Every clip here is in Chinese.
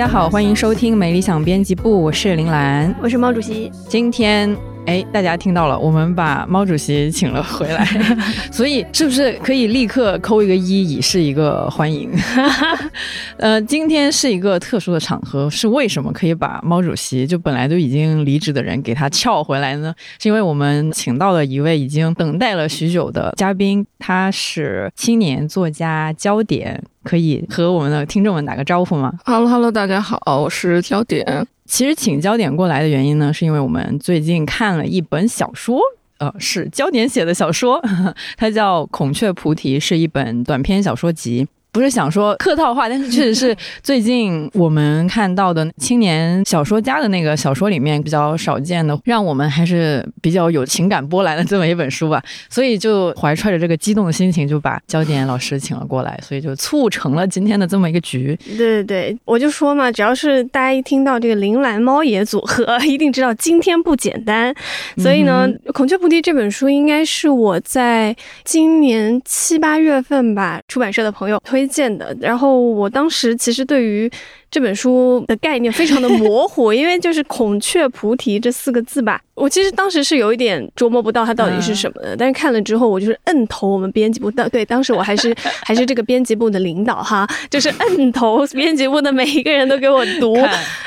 大家好，欢迎收听美理想编辑部，我是林兰，我是毛主席。今天。哎，大家听到了，我们把毛主席请了回来，所以是不是可以立刻扣一个一，以示一个欢迎？呃，今天是一个特殊的场合，是为什么可以把毛主席就本来都已经离职的人给他撬回来呢？是因为我们请到了一位已经等待了许久的嘉宾，他是青年作家焦点，可以和我们的听众们打个招呼吗？Hello，Hello，大家好，我是焦点。其实请焦点过来的原因呢，是因为我们最近看了一本小说，呃，是焦点写的小说，它叫《孔雀菩提》，是一本短篇小说集。不是想说客套话，但是确实是最近我们看到的青年小说家的那个小说里面比较少见的，让我们还是比较有情感波澜的这么一本书吧。所以就怀揣着这个激动的心情，就把焦点老师请了过来，所以就促成了今天的这么一个局。对对对，我就说嘛，只要是大家一听到这个铃兰猫爷组合，一定知道今天不简单。所以呢，《孔雀菩提》这本书应该是我在今年七八月份吧，出版社的朋友推。推荐的，然后我当时其实对于。这本书的概念非常的 模糊，因为就是“孔雀菩提”这四个字吧，我其实当时是有一点琢磨不到它到底是什么的。但是看了之后，我就是摁头我们编辑部的，对，当时我还是 还是这个编辑部的领导哈，就是摁头编辑部的每一个人都给我读，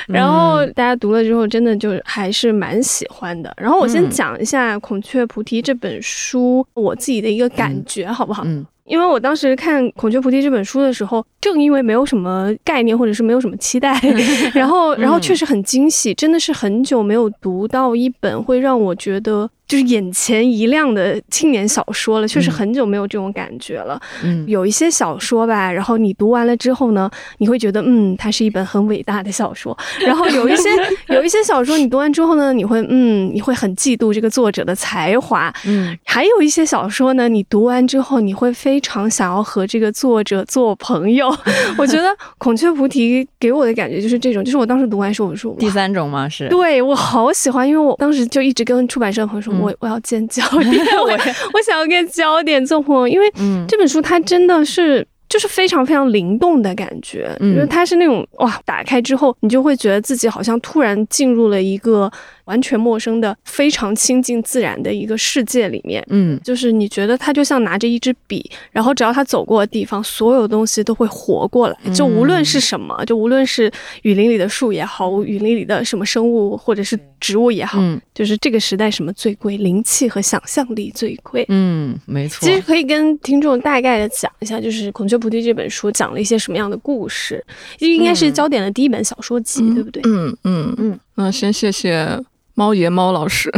然后大家读了之后，真的就还是蛮喜欢的。然后我先讲一下《孔雀菩提》这本书我自己的一个感觉，好不好？嗯。因为我当时看《孔雀菩提》这本书的时候，正因为没有什么概念，或者是没有什么期待，然后，然后确实很惊喜，真的是很久没有读到一本会让我觉得。就是眼前一亮的青年小说了，确实很久没有这种感觉了。嗯，有一些小说吧，然后你读完了之后呢，你会觉得，嗯，它是一本很伟大的小说。然后有一些有一些小说，你读完之后呢，你会，嗯，你会很嫉妒这个作者的才华。嗯，还有一些小说呢，你读完之后，你会非常想要和这个作者做朋友。我觉得《孔雀菩提》给我的感觉就是这种，就是我当时读完时候，我说第三种吗？是对我好喜欢，因为我当时就一直跟出版社的朋友说。我我要见焦点，我我想要跟焦点做朋友，因为这本书它真的是就是非常非常灵动的感觉，因为它是那种哇，打开之后你就会觉得自己好像突然进入了一个。完全陌生的、非常亲近自然的一个世界里面，嗯，就是你觉得他就像拿着一支笔，然后只要他走过的地方，所有东西都会活过来。就无论是什么，就无论是雨林里的树也好，雨林里的什么生物或者是植物也好，就是这个时代什么最贵？灵气和想象力最贵。嗯，没错。其实可以跟听众大概的讲一下，就是《孔雀菩提》这本书讲了一些什么样的故事？应该是焦点的第一本小说集，对不对？嗯嗯嗯。那先谢谢。猫爷猫老师，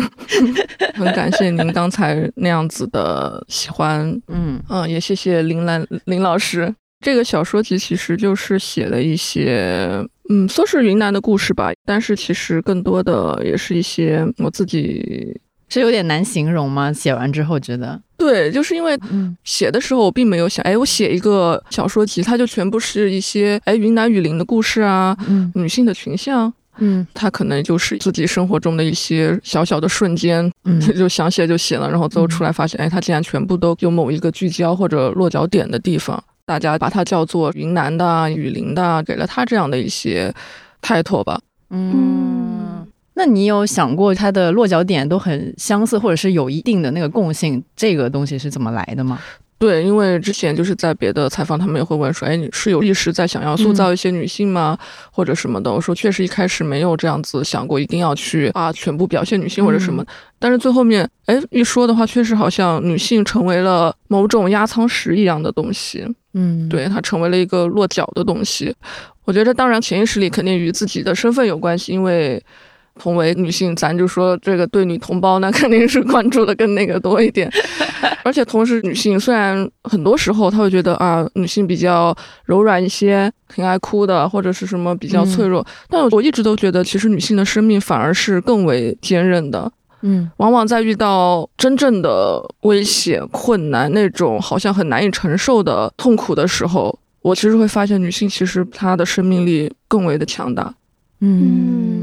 很感谢您刚才那样子的喜欢，嗯嗯，也谢谢林兰林老师。这个小说集其实就是写了一些，嗯，说是云南的故事吧，但是其实更多的也是一些我自己是有点难形容吗？写完之后觉得，对，就是因为写的时候我并没有想，哎，我写一个小说集，它就全部是一些哎云南雨林的故事啊，女性的群像。嗯，他可能就是自己生活中的一些小小的瞬间，嗯，就想写就写了，然后最后出来发现，哎，他竟然全部都有某一个聚焦或者落脚点的地方，大家把它叫做云南的、雨林的，给了他这样的一些开拓吧。嗯，那你有想过它的落脚点都很相似，或者是有一定的那个共性，这个东西是怎么来的吗？对，因为之前就是在别的采访，他们也会问说：“哎，你是有意识在想要塑造一些女性吗，或者什么的？”我说：“确实一开始没有这样子想过，一定要去啊，全部表现女性或者什么。但是最后面，哎，一说的话，确实好像女性成为了某种压舱石一样的东西。嗯，对，它成为了一个落脚的东西。我觉得，当然潜意识里肯定与自己的身份有关系，因为。”同为女性，咱就说这个对女同胞那，肯定是关注的更那个多一点。而且同时，女性虽然很多时候她会觉得啊，女性比较柔软一些，挺爱哭的，或者是什么比较脆弱，但我一直都觉得，其实女性的生命反而是更为坚韧的。嗯，往往在遇到真正的危险、困难那种好像很难以承受的痛苦的时候，我其实会发现，女性其实她的生命力更为的强大。嗯。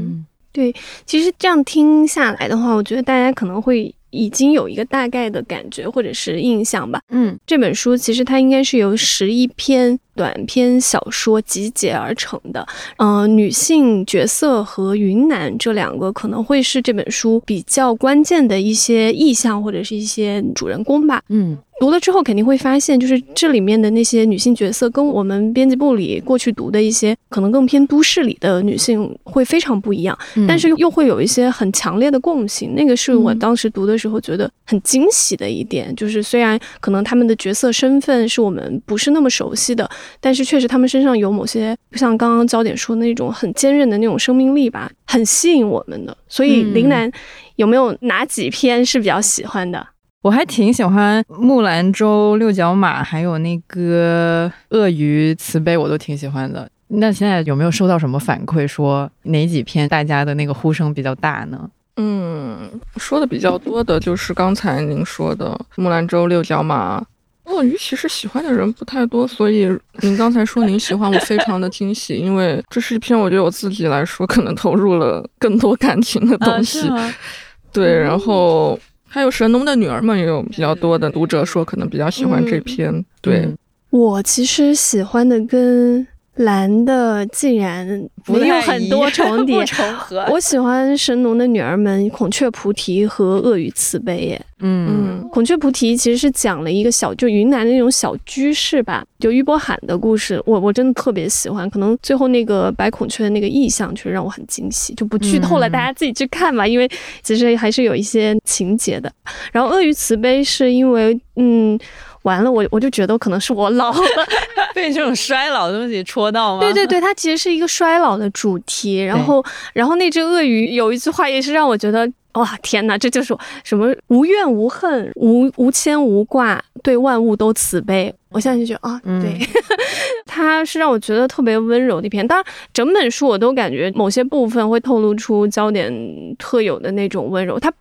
对，其实这样听下来的话，我觉得大家可能会已经有一个大概的感觉或者是印象吧。嗯这本书其实它应该是由十一篇短篇小说集结而成的。嗯、女性角色和云南这两个可能会是这本书比较关键的一些意象或者是一些主人公吧。嗯读了之后肯定会发现，就是这里面的那些女性角色跟我们编辑部里过去读的一些可能更偏都市里的女性会非常不一样。嗯但是又会有一些很强烈的共性，那个是我嗯当时读的时候觉得很惊喜的一点，就是虽然可能他们的角色身份是我们不是那么熟悉的，但是确实他们身上有某些，像刚刚焦点说的那种很坚韧的那种生命力吧，很吸引我们的。所以嗯林楠有没有哪几篇是比较喜欢的？我还挺喜欢木兰舟、六角马，还有那个鳄鱼慈悲，我都挺喜欢的。那现在有没有收到什么反馈，说哪几篇大家的那个呼声比较大呢？嗯，说的比较多的就是刚才您说的木兰舟、六角马。鳄鱼其实喜欢的人不太多，所以您刚才说您喜欢，我非常的惊喜，因为这是一篇我觉得我自己来说可能投入了更多感情的东西。吗？对，然后还有神农的女儿们也有比较多的读者说可能比较喜欢这篇。对，嗯我其实喜欢的跟蓝的竟然没有很多重叠不。重合。我喜欢神农的女儿们孔雀菩提和鳄鱼慈悲耶。嗯嗯孔雀菩提其实是讲了一个小，就云南的那种小居士吧，就俞伯罕的故事，我我真的特别喜欢。可能最后那个白孔雀的那个意象，确实让我很惊喜，就不剧透了，嗯大家自己去看吧，因为其实还是有一些情节的。然后鳄鱼慈悲是因为，嗯。完了，我我就觉得可能是我老了，被这种衰老的东西戳到吗？对对对，它其实是一个衰老的主题。然后，然后那只鳄鱼有一句话也是让我觉得，哇，天哪，这就是我什么无怨无恨、无无牵无挂，对万物都慈悲。我现在就觉得啊，嗯对，它是让我觉得特别温柔的一篇。当然，整本书我都感觉某些部分会透露出焦点特有的那种温柔。他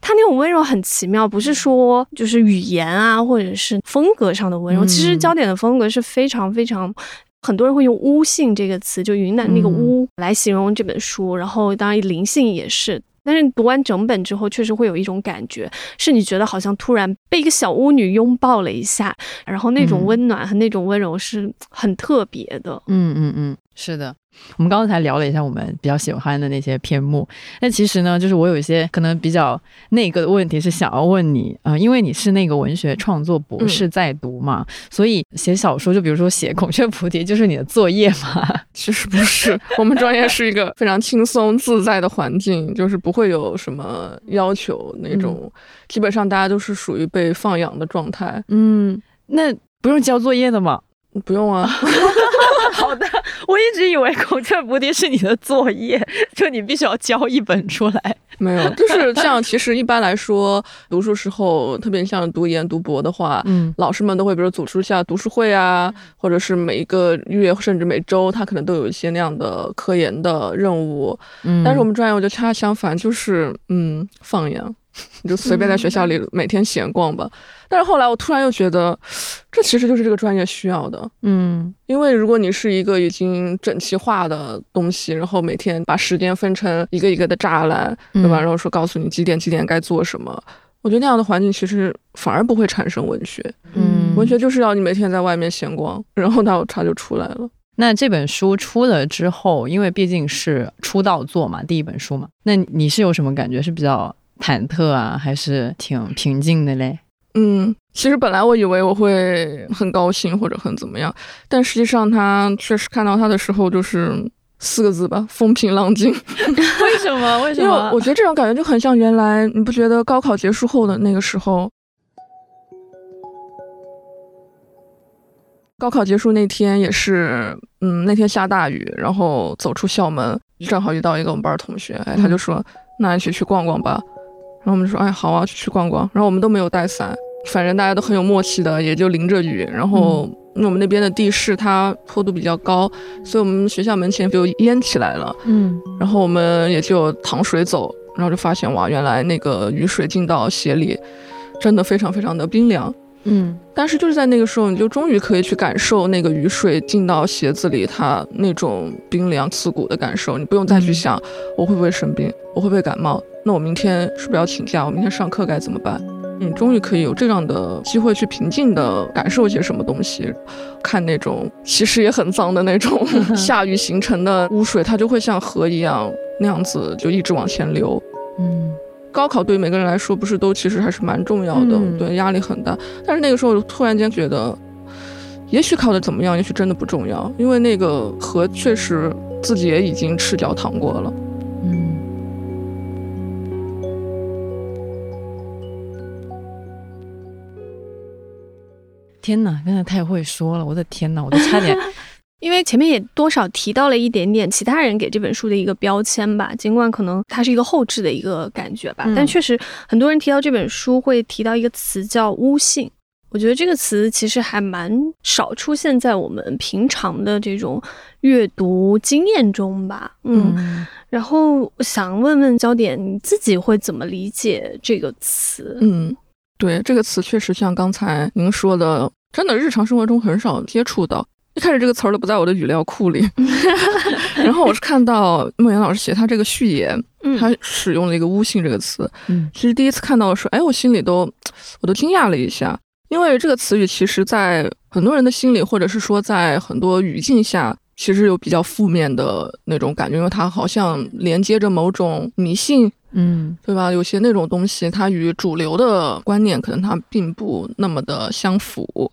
他那种温柔很奇妙，不是说就是语言啊，或者是风格上的温柔。嗯其实焦点的风格是非常非常。很多人会用“巫性”这个词，就云南那个“嗯巫”来形容这本书，然后当然灵性也是。但是读完整本之后，确实会有一种感觉，是你觉得好像突然被一个小巫女拥抱了一下，然后那种嗯温暖和那种温柔是很特别的。嗯嗯嗯，是的。我们刚才聊了一下我们比较喜欢的那些篇目，那其实呢，就是我有一些可能比较那个的问题是想要问你，呃，因为你是那个文学创作博士在读嘛，所以写小说，就比如说写《孔雀菩提》，就是你的作业嘛。其实不是，我们专业是一个非常轻松自在的环境，就是不会有什么要求那种，基本上大家都是属于被放养的状态。嗯，那不用交作业的吗？不用啊，好的，我一直以为《孔雀菩提》是你的作业，就你必须要交一本出来。没有，就是像其实一般来说，读书时候，特别像读研读博的话，嗯老师们都会比如组织一下读书会啊，或者是每一个月甚至每周，他可能都有一些那样的科研的任务。嗯但是我们专业我觉得恰恰相反，就是嗯放养，你就随便在学校里每天闲逛吧。但是后来我突然又觉得，这其实就是这个专业需要的。嗯因为如果你是一个已经整齐化的东西，然后每天把时间分成一个一个的栅栏，对吧？嗯然后说告诉你几点几点该做什么，我觉得那样的环境其实反而不会产生文学。嗯文学就是要你每天在外面闲逛，然后它它就出来了。那这本书出了之后，因为毕竟是出道作嘛，第一本书嘛，那你是有什么感觉？是比较忐忑啊，还是挺平静的嘞？嗯，其实本来我以为我会很高兴或者很怎么样，但实际上他确实看到他的时候就是四个字吧，风平浪静。为什么？为什么因为我觉得这种感觉就很像原来你不觉得高考结束后的那个时候，高考结束那天也是，嗯，那天下大雨，然后走出校门，正好遇到一个我们班儿同学，哎，他就说，那一起去逛逛吧。然后我们就说，哎，好啊，去逛逛。然后我们都没有带伞，反正大家都很有默契的，也就淋着雨。然后因为我们那边的地势它坡度比较高，所以我们学校门前就淹起来了。嗯然后我们也就淌水走，然后就发现哇，原来那个雨水进到鞋里，真的非常非常的冰凉。嗯但是就是在那个时候，你就终于可以去感受那个雨水进到鞋子里，它那种冰凉刺骨的感受。你不用再去想我会不会生病，我会不会感冒，那我明天是不是要请假？我明天上课该怎么办？你终于可以有这样的机会去平静的感受一些什么东西。看那种其实也很脏的那种 下雨形成的污水，它就会像河一样那样子就一直往前流。嗯，高考对每个人来说不是都其实还是蛮重要的，嗯对，压力很大。但是那个时候突然间觉得，也许考的怎么样，也许真的不重要，因为那个河确实自己也已经赤脚淌过了。嗯。天哪，真的太会说了！我的天哪，我都差点因为前面也多少提到了一点点其他人给这本书的一个标签吧，尽管可能它是一个后置的一个感觉吧，嗯但确实很多人提到这本书会提到一个词叫巫性。我觉得这个词其实还蛮少出现在我们平常的这种阅读经验中吧。嗯，嗯然后我想问问焦点，你自己会怎么理解这个词？嗯，对，这个词确实像刚才您说的，真的日常生活中很少接触到。一开始这个词儿都不在我的语料库里，然后我是看到孟岩老师写他这个序言，嗯他使用了一个“巫性”这个词。嗯其实第一次看到的时候，哎，我心里都我都惊讶了一下，因为这个词语其实在很多人的心里，或者是说在很多语境下，其实有比较负面的那种感觉，因为它好像连接着某种迷信，嗯对吧？有些那种东西，它与主流的观念可能它并不那么的相符。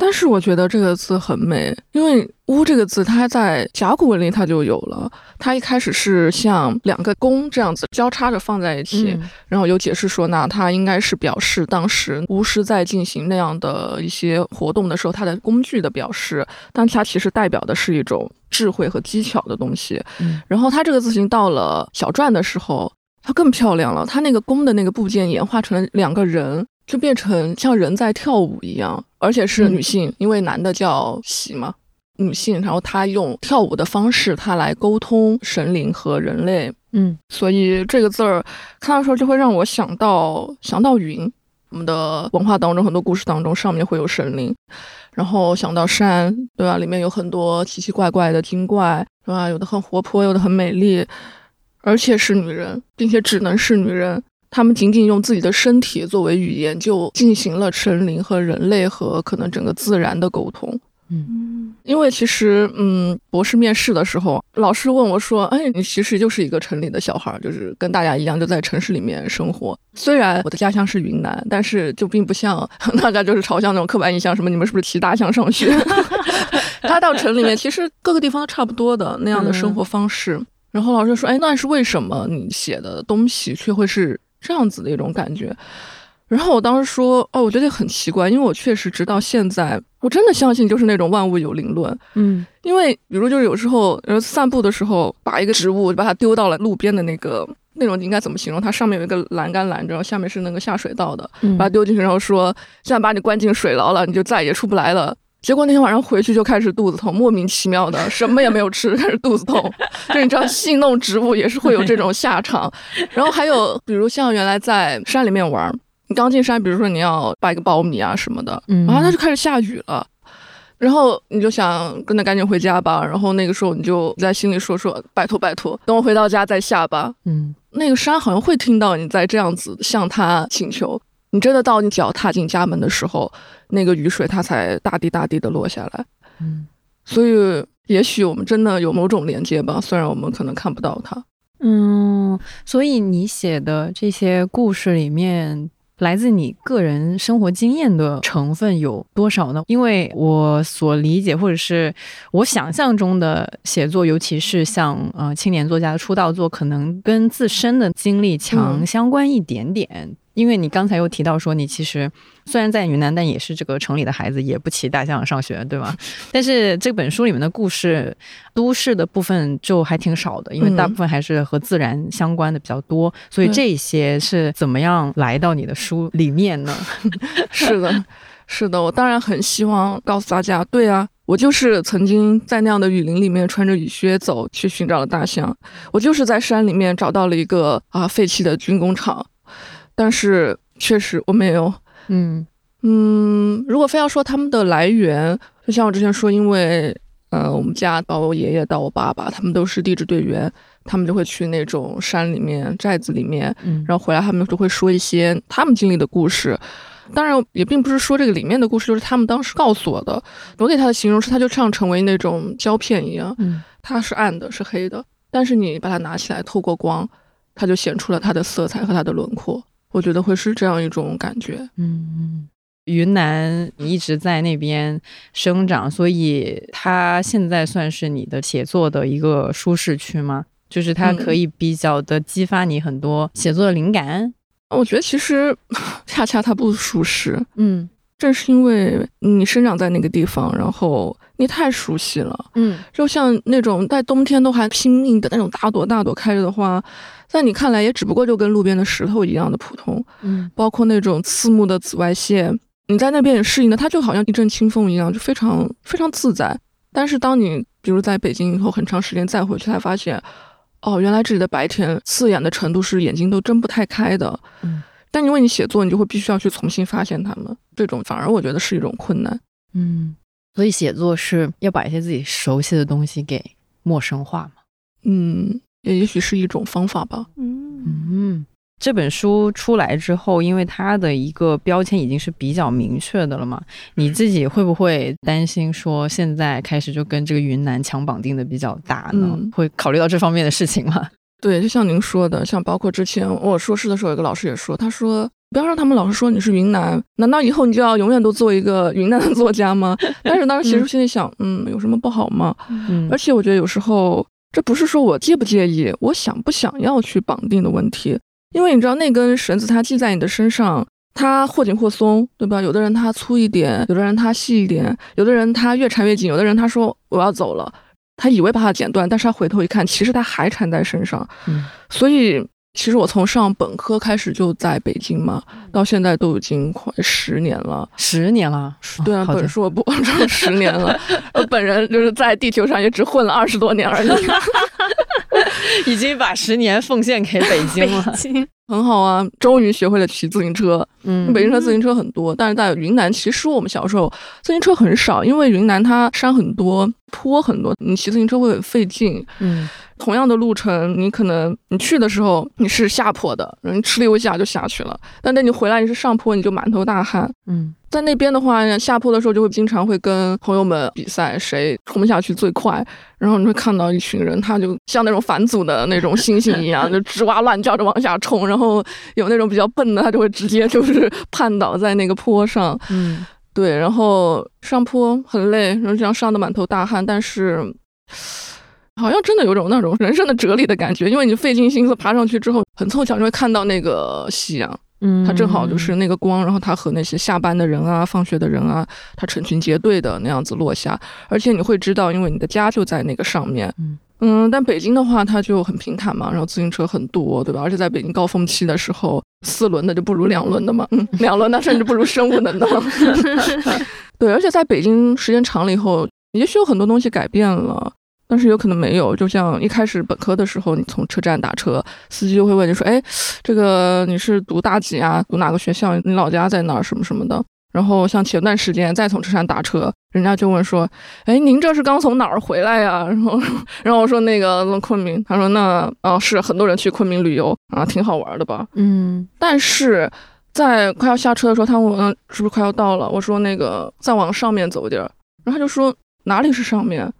但是我觉得这个字很美，因为“巫”这个字，它在甲骨文里它就有了。它一开始是像两个弓这样子交叉着放在一起，嗯然后有解释说呢，它应该是表示当时巫师在进行那样的一些活动的时候，它的工具的表示，但它其实代表的是一种智慧和技巧的东西。嗯然后它这个字形到了小篆的时候，它更漂亮了，它那个弓的那个部件演化成了两个人，就变成像人在跳舞一样，而且是女性，因为男的叫喜嘛。女性，然后她用跳舞的方式，她来沟通神灵和人类，嗯所以这个字儿看到时候就会让我想到想到云。我们的文化当中，很多故事当中，上面会有神灵，然后想到山，对吧？里面有很多奇奇怪怪的精怪，对吧？有的很活泼，有的很美丽，而且是女人，并且只能是女人。她们仅仅用自己的身体作为语言，就进行了神灵和人类和可能整个自然的沟通。嗯嗯因为其实，嗯，博士面试的时候，老师问我说：“哎，你其实就是一个城里的小孩儿，就是跟大家一样，就在城市里面生活。虽然我的家乡是云南，但是就并不像大家就是嘲笑那种刻板印象，什么你们是不是骑大象上学？他到城里面，其实各个地方都差不多的那样的生活方式。然后老师说：“哎，那是为什么你写的东西却会是这样子的一种感觉？”然后我当时说：“哦，我觉得很奇怪，因为我确实直到现在，我真的相信就是那种万物有灵论。嗯因为比如就是有时候，呃，散步的时候，把一个植物把它丢到了路边的那个那种应该怎么形容？它上面有一个栏杆拦着，然后下面是那个下水道的，嗯把它丢进去，然后说现在把你关进水牢了，你就再也出不来了。结果那天晚上回去就开始肚子痛，莫名其妙的 什么也没有吃，开始肚子痛。就你知道，戏弄植物也是会有这种下场。然后还有比如像原来在山里面玩，你刚进山，比如说你要掰个苞米啊什么的，嗯然后它就开始下雨了。然后你就想跟他赶紧回家吧，然后那个时候你就在心里说说拜托拜托，等我回到家再下吧。嗯那个山好像会听到你在这样子向他请求，你真的到你脚踏进家门的时候，那个雨水它才大滴大滴的落下来。嗯所以也许我们真的有某种连接吧，虽然我们可能看不到它。嗯，所以你写的这些故事里面，来自你个人生活经验的成分有多少呢？因为我所理解或者是我想象中的写作，尤其是像呃青年作家的出道作，可能跟自身的经历强嗯相关一点点。因为你刚才又提到说，你其实虽然在云南，但也是这个城里的孩子，也不骑大象上学，对吧？但是这本书里面的故事，都市的部分就还挺少的，因为大部分还是和自然相关的比较多。所以这些是怎么样来到你的书里面呢？是的，是的，我当然很希望告诉大家，对啊，我就是曾经在那样的雨林里面穿着雨靴走去寻找了大象，我就是在山里面找到了一个啊废弃的军工厂，但是确实我没有。嗯嗯，如果非要说他们的来源，就像我之前说，因为呃，我们家到我爷爷到我爸爸，他们都是地质队员，他们就会去那种山里面、寨子里面，嗯然后回来他们就会说一些他们经历的故事。当然，也并不是说这个里面的故事就是他们当时告诉我的。我给他的形容是，它就像成为那种胶片一样，嗯它是暗的，是黑的，但是你把它拿起来，透过光，它就显出了它的色彩和它的轮廓。我觉得会是这样一种感觉。嗯，云南你一直在那边生长，所以它现在算是你的写作的一个舒适区吗？就是它嗯可以比较的激发你很多写作的灵感。我觉得其实 恰恰它不舒适，嗯正是因为你生长在那个地方，然后你太熟悉了。嗯就像那种在冬天都还拼命的那种大朵大朵开着的花，在你看来也只不过就跟路边的石头一样的普通。嗯包括那种刺目的紫外线，你在那边也适应的，它就好像一阵清风一样，就非常非常自在。但是当你比如在北京以后很长时间再回去，才发现，哦，原来这里的白天刺眼的程度是眼睛都睁不太开的。嗯，但因为你写作，你就会必须要去重新发现它们，这种反而我觉得是一种困难。嗯，所以写作是要把一些自己熟悉的东西给陌生化嘛。嗯，也也许是一种方法吧。嗯嗯，这本书出来之后，因为它的一个标签已经是比较明确的了嘛，你自己会不会担心说现在开始就跟这个云南强绑定的比较大呢？嗯会考虑到这方面的事情吗？对，就像您说的，像包括之前我硕士的时候，有个老师也说，他说不要让他们老是说你是云南，难道以后你就要永远都做一个 云南的作家吗？但是当时其实心里想，嗯，有什么不好吗？嗯而且我觉得有时候这不是说我介不介意，我想不想要去绑定的问题，因为你知道那根绳子它系在你的身上。它或紧或松，对吧？有的人他粗一点，有的人他细一点，有的人他越缠越紧，有的人他说我要走了，他以为把它剪断，但是他回头一看，其实他还缠在身上。嗯所以其实我从上本科开始就在北京嘛，到现在都已经快十年了。十年了，对啊，哦本硕博这十年了，我本人就是在地球上也只混了二十多年而已，已经把十年奉献给北京北了。京，很好啊。终于学会了骑自行车，嗯北京车自行车很多，但是在云南，其实我们小时候自行车很少，因为云南它山很多，坡很多，你骑自行车会很费劲。嗯同样的路程，你可能你去的时候你是下坡的，你哧溜一下就下去了，但等你回来你是上坡，你就满头大汗。嗯在那边的话，下坡的时候就会经常会跟朋友们比赛，谁冲下去最快。然后你会看到一群人，他就像那种返祖的那种猩猩一样，就吱哇乱叫着往下冲。然后有那种比较笨的，他就会直接就是 绊倒在那个坡上。嗯对，然后上坡很累，然后这样上的满头大汗，但是好像真的有种那种人生的哲理的感觉，因为你费尽心思爬上去之后，很凑巧就会看到那个夕阳。嗯，它正好就是那个光，然后它和那些下班的人啊、放学的人啊，它成群结队的那样子落下，而且你会知道，因为你的家就在那个上面。嗯嗯，但北京的话，它就很平坦嘛，然后自行车很多，对吧？而且在北京高峰期的时候，四轮的就不如两轮的嘛，嗯，两轮的甚至不如升五轮的。对，而且在北京时间长了以后，也许有很多东西改变了。但是有可能没有，就像一开始本科的时候，你从车站打车，司机就会问你说：“哎，这个你是读大几啊？读哪个学校？你老家在哪儿？什么什么的。”然后像前段时间再从车站打车，人家就问说：“哎，您这是刚从哪儿回来呀？”然后，然后我说那个昆明，他说那啊是很多人去昆明旅游啊，挺好玩的吧？嗯但是在快要下车的时候，他问是不是快要到了？我说那个再往上面走点儿，然后他就说哪里是上面？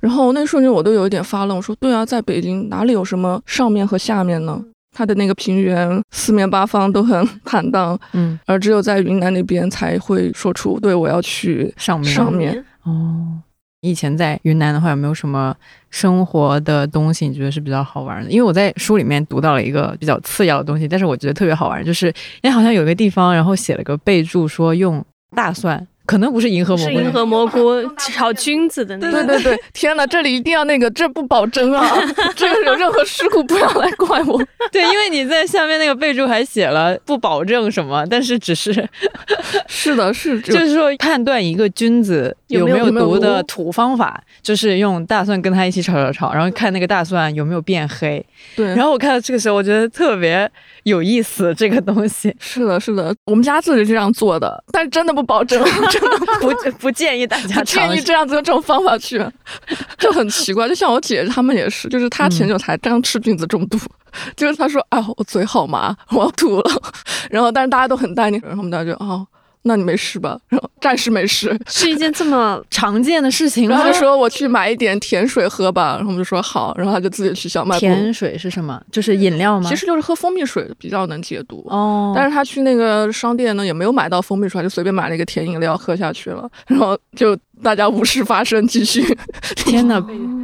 然后那瞬间我都有一点发愣，我说对啊，在北京哪里有什么上面和下面呢？它的那个平原四面八方都很坦荡，嗯而只有在云南那边才会说出对我要去上面上面。哦。以前在云南的话，有没有什么生活的东西你觉得是比较好玩的？因为我在书里面读到了一个比较次要的东西，但是我觉得特别好玩，就是因为好像有一个地方，然后写了个备注说用大蒜，可能不是银河蘑菇，是银河蘑菇炒菌子的那个。对对对，天哪，这里一定要那个，这不保真啊！这个有任何事故不要来怪我。对，因为你在下面那个备注还写了不保证什么，但是只是是的，是就是说判断一个菌子有没有毒的土方法，就是用大蒜跟它一起炒炒炒，然后看那个大蒜有没有变黑。对，然后我看到这个时候，我觉得特别有意思，这个东西是的，是的，我们家自己这样做的，但是真的不保证，真的 不不建议大家建。议这样子用这种方法去，就很奇怪。就像我姐他们也是，就是她前久才刚吃菌子中毒，就是她说啊，我嘴好麻，我要吐了。然后但是大家都很淡定，然后我们大家就哦，那你没事吧？然 后暂时没事。是一件这么 常见的事情然后？就说我去买一点甜水喝吧，然后我们就说好，然后他就自己去小卖部。甜水是什么？就是饮料吗？其实就是喝蜂蜜水比较能解毒。哦，但是他去那个商店呢，也没有买到蜂蜜水，就随便买了一个甜饮料喝下去了，然后就大家无事发生，继续。天哪，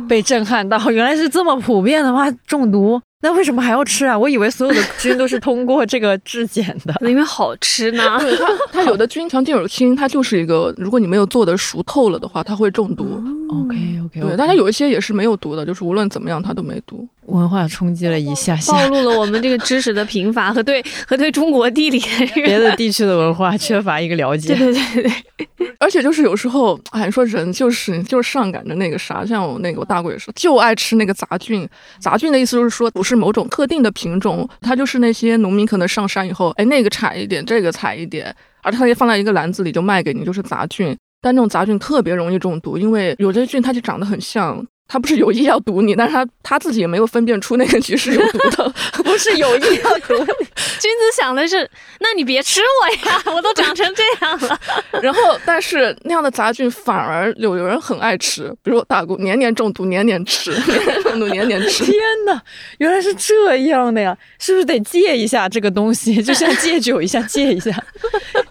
被震撼到，原来是这么普遍的吗？中毒？那为什么还要吃啊？我以为所有的菌都是通过这个质检的。因为好吃呢。对它，它有的菌像电乳清，它就是一个，如果你没有做的熟透了的话，它会中毒。OK OK，对，但它有一些也是没有毒的，就是无论怎么样它都没毒。文化冲击了一下下暴，露了我们这个知识的贫乏和对和对中国地理别的地区的文化缺乏一个了解。对对对对，而且就是有时候，哎，你说人就是就是上赶着那个啥，像我那个我大姑也是，就爱吃那个杂菌。杂菌的意思就是说，不是某种特定的品种，它就是那些农民可能上山以后，哎，那个采一点，这个采一点，而它也放在一个篮子里就卖给你，就是杂菌。但那种杂菌特别容易中毒，因为有些菌它就长得很像。它不是有意要毒你，但是他他自己也没有分辨出那个菊是有毒的，不是有意要毒你。君子想的是，那你别吃我呀，我都长成这样了。然后，但是那样的杂菌反而有有人很爱吃，比如我大姑年年中毒，年年吃，年年中毒，年年吃。天哪，原来是这样的呀！是不是得戒一下这个东西？就像戒酒一下，戒一下。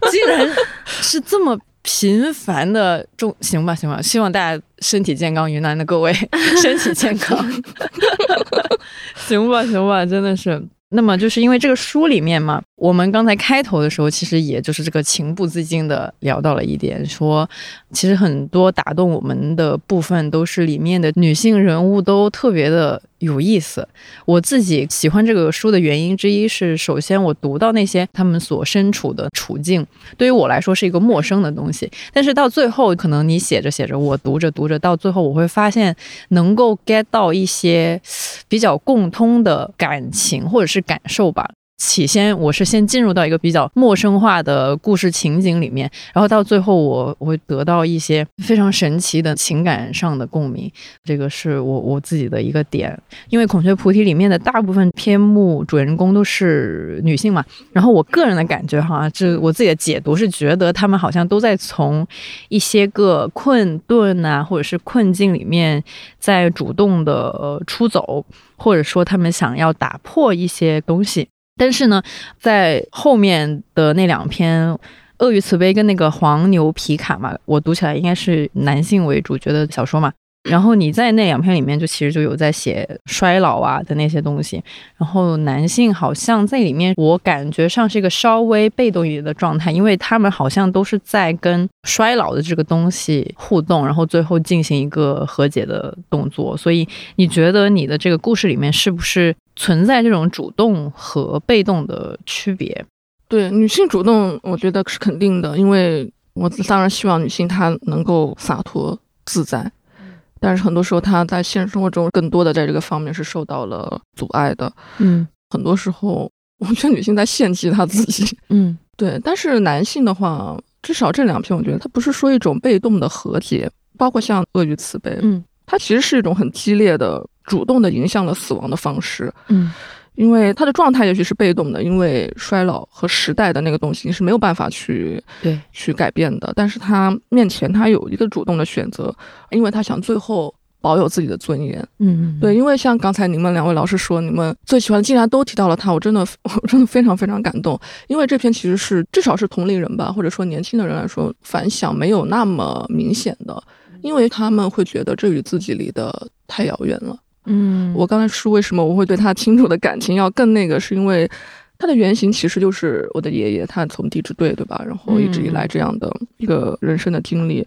竟然是这么频繁的中，行吧，行吧，希望大家身体健康，云南的各位 身体健康。行吧，行吧，真的是。那么就是因为这个书里面嘛，我们刚才开头的时候，其实也就是这个情不自禁的聊到了一点，说其实很多打动我们的部分都是里面的女性人物都特别的有意思。我自己喜欢这个书的原因之一是，首先我读到那些他们所身处的处境，对于我来说是一个陌生的东西，但是到最后，可能你写着写着，我读着读着，到最后我会发现能够 get 到一些比较共通的感情或者是感受吧。起先我是先进入到一个比较陌生化的故事情景里面，然后到最后我我会得到一些非常神奇的情感上的共鸣，这个是我我自己的一个点。因为《孔雀菩提》里面的大部分篇目主人公都是女性嘛，然后我个人的感觉哈，这我自己的解读是觉得她们好像都在从一些个困顿啊，或者是困境里面在主动的、出走，或者说他们想要打破一些东西。但是呢，在后面的那两篇《鳄鱼慈悲》跟那个《黄牛皮卡》嘛，我读起来应该是男性为主角的小说嘛。然后你在那两篇里面，就其实就有在写衰老啊的那些东西。然后男性好像在里面，我感觉上是一个稍微被动一点的状态，因为他们好像都是在跟衰老的这个东西互动，然后最后进行一个和解的动作。所以你觉得你的这个故事里面是不是存在这种主动和被动的区别？对女性主动，我觉得是肯定的，因为我当然希望女性她能够洒脱自在，但是很多时候他在现实生活中更多的在这个方面是受到了阻碍的。嗯很多时候，我觉得女性在献祭她自己。嗯 对，但是男性的话，至少这两篇，我觉得他不是说一种被动的和解，包括像鳄鱼慈悲，嗯它其实是一种很激烈的、主动的影响了死亡的方式。嗯因为他的状态也许是被动的，因为衰老和时代的那个东西你是没有办法去对去改变的。但是他面前他有一个主动的选择，因为他想最后保有自己的尊严。嗯对，因为像刚才你们两位老师说，你们最喜欢竟然都提到了他，我真的 我真的非常非常感动。因为这篇其实是至少是同龄人吧，或者说年轻的人来说，反响没有那么明显的，因为他们会觉得这与自己离得太遥远了。嗯我刚才说为什么我会对他清楚的感情要更那个，是因为他的原型其实就是我的爷爷，他从地质队对吧，然后一直以来这样的一个人生的经历。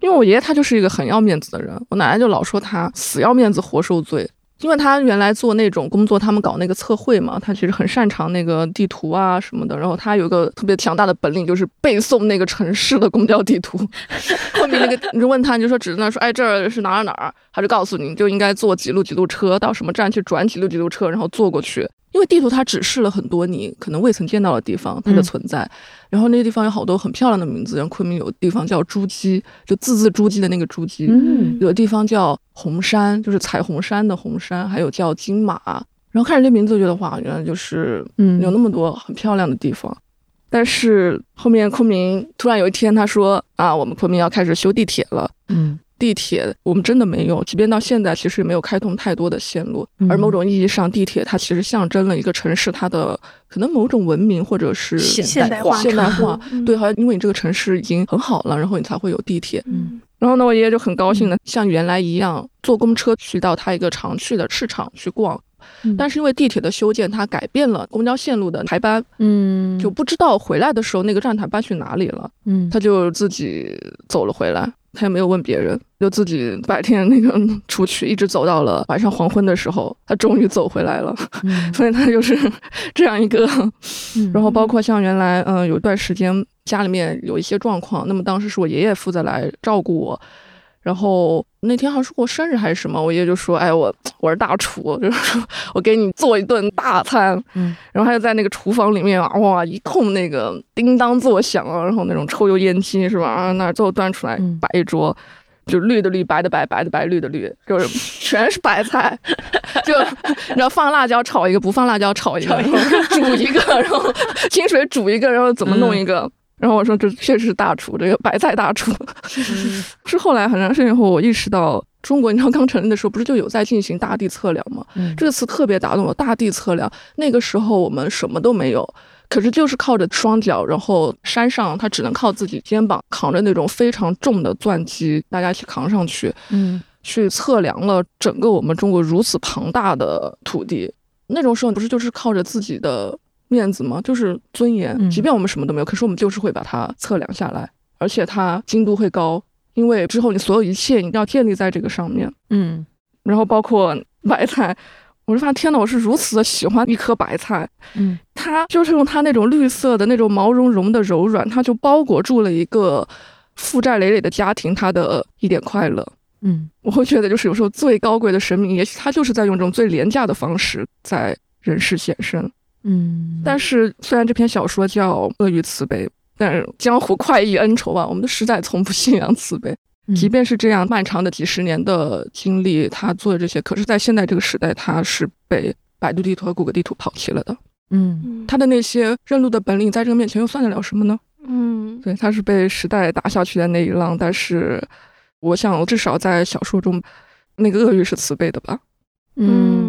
因为我爷爷他就是一个很要面子的人，我奶奶就老说他死要面子活受罪。因为他原来做那种工作，他们搞那个测绘嘛，他其实很擅长那个地图啊什么的。然后他有个特别强大的本领，就是背诵那个城市的公交地图。后面那个你就问他，你就说指着那说，哎，这儿是哪儿哪儿，他就告诉你，就应该坐几路几路车到什么站去转几路几路车，然后坐过去。因为地图它指示了很多你可能未曾见到的地方，它的存在。然后那个地方有好多很漂亮的名字，像昆明有地方叫珠玑，就字字珠玑的那个珠玑。嗯，有的地方叫红山，就是彩虹山的红山，还有叫金马。然后看着这名字，觉得哇，原来就是嗯，有那么多很漂亮的地方。但是后面昆明突然有一天他说啊，我们昆明要开始修地铁了。嗯。地铁我们真的没有，即便到现在，其实也没有开通太多的线路。而某种意义上，地铁它其实象征了一个城市它的可能某种文明或者是现代化。现代化，对，好像因为你这个城市已经很好了，然后你才会有地铁。嗯，然后呢，我爷爷就很高兴的，像原来一样坐公车去到他一个常去的市场去逛。但是因为地铁的修建，它改变了公交线路的排班。嗯，就不知道回来的时候那个站台搬去哪里了。嗯，他就自己走了回来。他也没有问别人，就自己白天那个出去，一直走到了晚上黄昏的时候，他终于走回来了。所以他就是这样一个。然后包括像原来，嗯，有一段时间家里面有一些状况，那么当时是我爷爷负责来照顾我。然后那天好像是过生日还是什么，我爷爷就说：“哎，我我是大厨，就是说我给你做一顿大餐。”嗯，然后他就在那个厨房里面啊，哇，一通那个叮当作响啊，然后那种抽油烟机是吧？啊，那最后端出来摆一桌，就绿的绿，白的白，白的白，绿的绿，就是 全是白菜，就你知道放辣椒炒一个，不放辣椒炒一个，煮一个，然后清水煮一个，然后怎么弄一个？然后我说这确实是大厨，这个白菜大厨。是后来很长时间以后，我意识到中国，你知道刚成立的时候不是就有在进行大地测量吗？这个词特别打动我。大地测量，那个时候我们什么都没有，可是就是靠着双脚，然后山上他只能靠自己肩膀扛着那种非常重的钻机，大家一起扛上去，嗯，去测量了整个我们中国如此庞大的土地。那种时候不是就是靠着自己的。面子嘛？就是尊严。即便我们什么都没有，可是我们就是会把它测量下来，而且它精度会高，因为之后你所有一切你都要建立在这个上面。嗯，然后包括白菜，我就发现天呐，我是如此的喜欢一颗白菜。嗯，它就是用它那种绿色的那种毛茸茸的柔软，它就包裹住了一个负债累累的家庭，它的一点快乐。嗯，我会觉得就是有时候最高贵的神明，也许他就是在用这种最廉价的方式在人世显身。嗯，但是虽然这篇小说叫《鳄鱼慈悲》，但是江湖快意恩仇啊，我们的时代从不信仰慈悲。即便是这样漫长的几十年的经历，他做的这些，可是，在现在这个时代，他是被百度地图和谷歌地图抛弃了的。嗯，他的那些认路的本领，在这个面前又算得了什么呢？嗯，对，他是被时代打下去的那一浪。但是，我想至少在小说中，那个鳄鱼是慈悲的吧？嗯。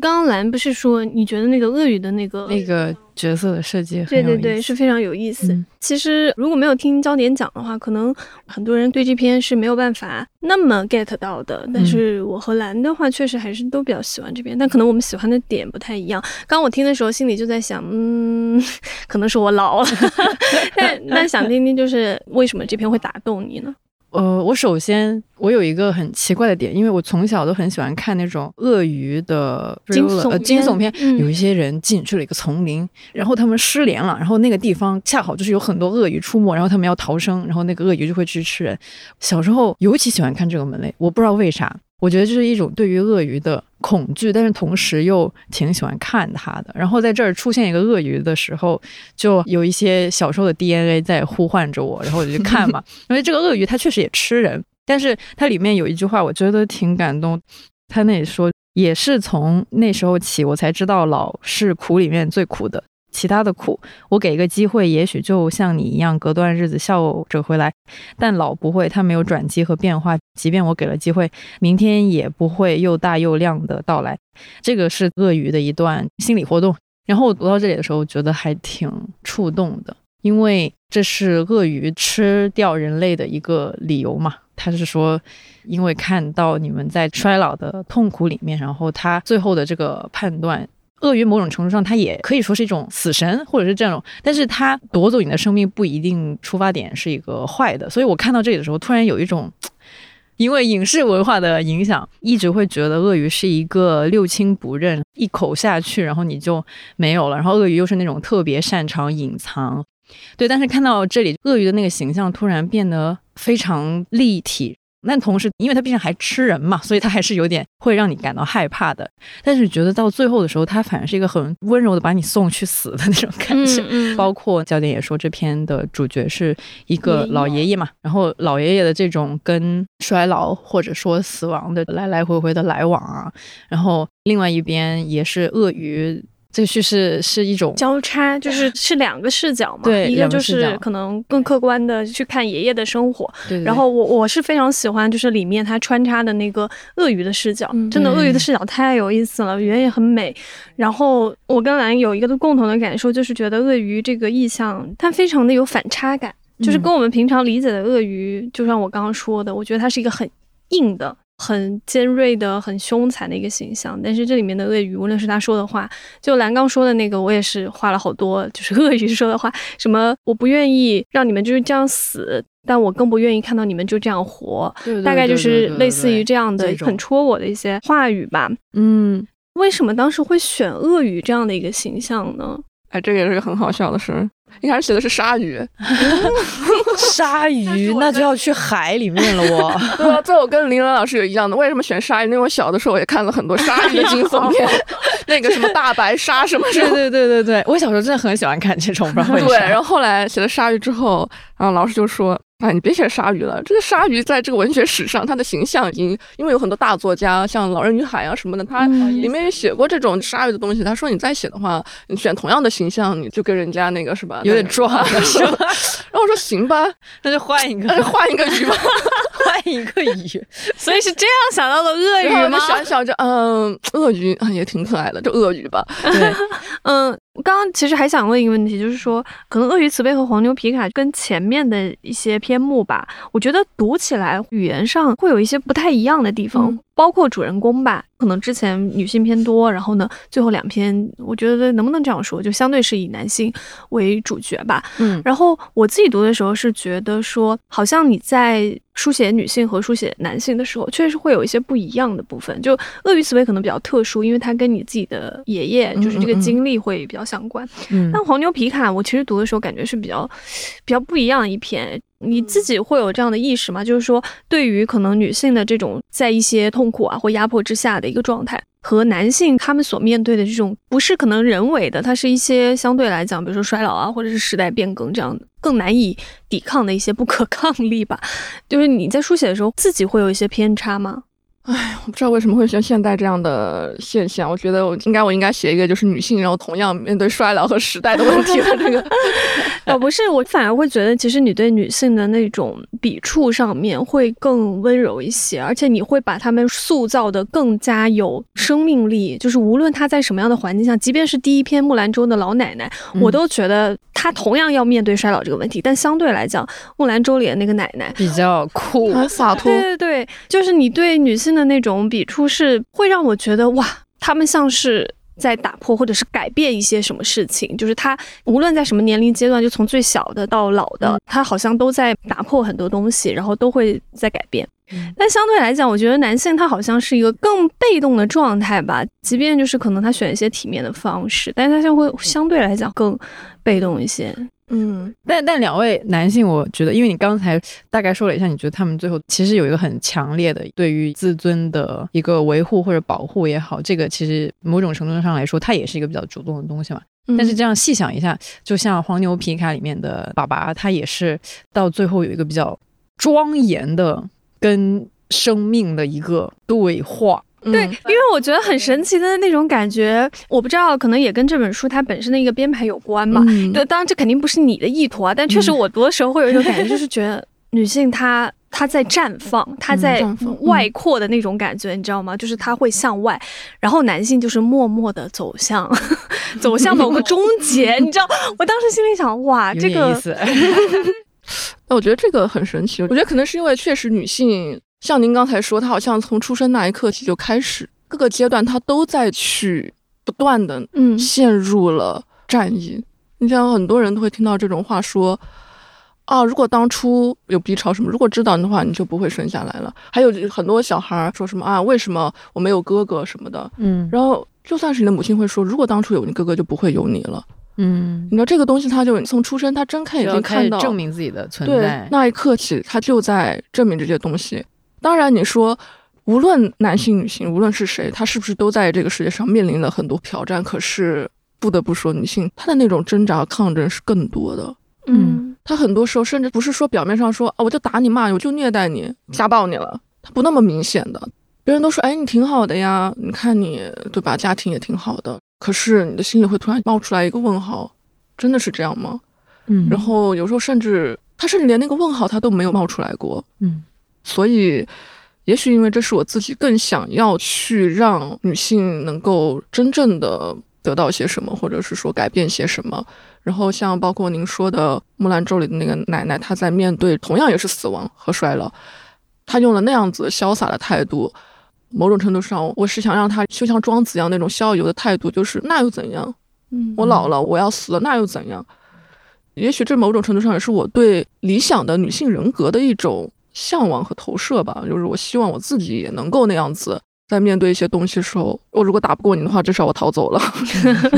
刚刚兰不是说你觉得那个鳄鱼的那个那个角色的设计，对对对，是非常有意思。其实如果没有听焦点讲的话，可能很多人对这篇是没有办法那么 get 到的。但是我和兰的话，确实还是都比较喜欢这篇，但可能我们喜欢的点不太一样。刚我听的时候，心里就在想，嗯，可能是我老了。但 那想听听，就是为什么这篇会打动你呢？呃，我首先我有一个很奇怪的点，因为我从小都很喜欢看那种鳄鱼的惊悚呃惊悚片，有一些人进去了一个丛林，然后他们失联了，然后那个地方恰好就是有很多鳄鱼出没，然后他们要逃生，然后那个鳄鱼就会去吃人。小时候尤其喜欢看这个门类，我不知道为啥。我觉得这是一种对于鳄鱼的恐惧，但是同时又挺喜欢看它的。然后在这儿出现一个鳄鱼的时候，就有一些小时候的 DNA 在呼唤着我，然后我就去看嘛。因为这个鳄鱼它确实也吃人，但是它里面有一句话，我觉得挺感动。他那里说，也是从那时候起，我才知道老是苦里面最苦的。其他的苦，我给一个机会，也许就像你一样，隔段日子笑着回来。但老不会，它没有转机和变化。即便我给了机会，明天也不会又大又亮的到来。这个是鳄鱼的一段心理活动。然后我读到这里的时候，觉得还挺触动的，因为这是鳄鱼吃掉人类的一个理由嘛。他是说，因为看到你们在衰老的痛苦里面，然后他最后的这个判断。鳄鱼某种程度上，它也可以说是一种死神，或者是这种，但是它夺走你的生命不一定出发点是一个坏的。所以我看到这里的时候，突然有一种 因为影视文化的影响，一直会觉得鳄鱼是一个六亲不认，一口下去，然后你就没有了。然后鳄鱼又是那种特别擅长隐藏，对。但是看到这里，鳄鱼的那个形象突然变得非常立体。但同时，因为他毕竟还吃人嘛，所以他还是有点会让你感到害怕的。但是觉得到最后的时候，他反而是一个很温柔的把你送去死的那种感觉。嗯包括焦点也说，这篇的主角是一个老爷爷嘛，然后老爷爷的这种跟衰老或者说死亡的来来回回的来往啊，然后另外一边也是鳄鱼。这个叙事是一种交叉，就是 是两个视角嘛，对一个就是可能更客观的去看爷爷的生活，对对然后我我是非常喜欢，就是里面他穿插的那个鳄鱼的视角，嗯真的嗯鳄鱼的视角太有意思了，语言也很美。然后我跟兰有一个共同的感受，就是觉得鳄鱼这个意象它非常的有反差感，就是嗯跟我们平常理解的鳄鱼，就像我刚刚说的，我觉得它是一个很硬的。很尖锐的、很凶残的一个形象，但是这里面的鳄鱼，无论是他说的话，就蓝刚说的那个，我也是画了好多，就是鳄鱼说的话，什么我不愿意让你们就是这样死，但我更不愿意看到你们就这样活，对对大概就是类似于这样的很戳我的一些话语吧。嗯，为什么当时会选鳄鱼这样的一个形象呢？哎，这个也是个很好笑的事儿。一开始写的是鲨鱼，鲨鱼那就要去海里面了我。对啊，这我跟林兰老师有一样的。为什么选鲨鱼？因为我小的时候也看了很多鲨鱼的惊悚片，那个什么大白鲨什么什么。对对对对对，我小时候真的很喜欢看这种，不知道为对，然后后来写了鲨鱼之后，然后老师就说：“哎，你别写鲨鱼了，这个鲨鱼在这个文学史上，它的形象已经，因为有很多大作家，像《老人与海》啊什么的，他嗯里面也写过这种鲨鱼的东西。他说你再写的话，你选同样的形象，你就跟人家那个是吧，有点那个撞 了是吧？然后我说行吧，那就换一个，那就换一个鱼吧。换一个鱼。所以是这样想到的鳄鱼吗？想想着，嗯，鳄鱼啊也挺可爱的，就鳄鱼吧。对，嗯，刚刚其实还想问一个问题，就是说，可能鳄鱼慈悲和黄牛皮卡跟前面的一些篇目吧，我觉得读起来语言上会有一些不太一样的地方，嗯包括主人公吧，可能之前女性偏多，然后呢，最后两篇，我觉得能不能这样说，就相对是以男性为主角吧。嗯然后我自己读的时候是觉得说，好像你在书写女性和书写男性的时候，确实会有一些不一样的部分。就鳄鱼思维可能比较特殊，因为它跟你自己的爷爷就是这个经历会比较相关。嗯但黄牛皮卡，我其实读的时候感觉是比较比较不一样的一篇。你自己会有这样的意识吗？就是说，对于可能女性的这种在一些痛苦啊或压迫之下的一个状态，和男性他们所面对的这种不是可能人为的，它是一些相对来讲，比如说衰老啊，或者是时代变更这样的更难以抵抗的一些不可抗力吧。就是你在书写的时候，自己会有一些偏差吗？哎，我不知道为什么会像现代这样的现象。我觉得我应该我应该写一个就是女性，然后同样面对衰老和时代的问题的这个。倒不是，我反而会觉得，其实你对女性的那种笔触上面会更温柔一些，而且你会把她们塑造的更加有生命力。就是无论她在什么样的环境下，即便是第一篇木兰舟的老奶奶，我都觉得她同样要面对衰老这个问题。但相对来讲，木兰舟里的那个奶奶，比较酷。很洒脱，对对对，就是你对女性的那种笔触是会让我觉得哇，她们像是。在打破或者是改变一些什么事情，就是他无论在什么年龄阶段，就从最小的到老的他，好像都在打破很多东西，然后都会在改变嗯。但相对来讲，我觉得男性他好像是一个更被动的状态吧，即便就是可能他选一些体面的方式，但是他就会相对来讲更被动一些。嗯，但但两位男性，我觉得，因为你刚才大概说了一下，你觉得他们最后其实有一个很强烈的对于自尊的一个维护或者保护也好，这个其实某种程度上来说，它也是一个比较主动的东西嘛。嗯但是这样细想一下，就像黄牛皮卡里面的爸爸，他也是到最后有一个比较庄严的跟生命的一个对话。对，嗯因为我觉得很神奇的那种感觉，我不知道，可能也跟这本书它本身的一个编排有关吧。嗯对，当然这肯定不是你的意图啊，但确实嗯我读的时候会有一种感觉，就是觉得 女性她她在绽放，她在外扩的那种感觉，你知道吗？就是她会向外，然后男性就是默默的走向 走向某个终结，你知道？我当时心里想，哇，这个点意思，我觉得这个很神奇。我觉得可能是因为确实女性，像您刚才说，他好像从出生那一刻起就开始，各个阶段他都在去不断的嗯陷入了战役。你像很多人都会听到这种话说，啊，如果当初有 B 超什么，如果知道的话，你就不会生下来了。还有很多小孩说什么啊，为什么我没有哥哥什么的，嗯然后就算是你的母亲会说，如果当初有你哥哥，就不会有你了。嗯，你知道这个东西，他就从出生，他睁开眼睛看到，证明自己的存在对，，那一刻起，他就在证明这些东西。当然，你说无论男性、女性，无论是谁，他是不是都在这个世界上面临了很多挑战？可是不得不说，女性她的那种挣扎、抗争是更多的。嗯她很多时候甚至不是说表面上说啊，我就打你骂你，我就虐待你、家暴你了，她不那么明显的。别人都说，哎，你挺好的呀，你看你对吧，家庭也挺好的。可是你的心里会突然冒出来一个问号，真的是这样吗？嗯然后有时候甚至他甚至连那个问号他都没有冒出来过，嗯所以也许因为这是我自己更想要去让女性能够真正的得到些什么，或者是说改变些什么。然后像包括您说的《木兰舟》里的那个奶奶，她在面对同样也是死亡和衰老，她用了那样子潇洒的态度。某种程度上，我是想让她就像庄子一样那种逍遥的态度，就是那又怎样？嗯我老了，我要死了，那又怎样？也许这某种程度上也是我对理想的女性人格的一种向往和投射吧。就是我希望我自己也能够那样子，在面对一些东西的时候，我如果打不过你的话，至少我逃走了；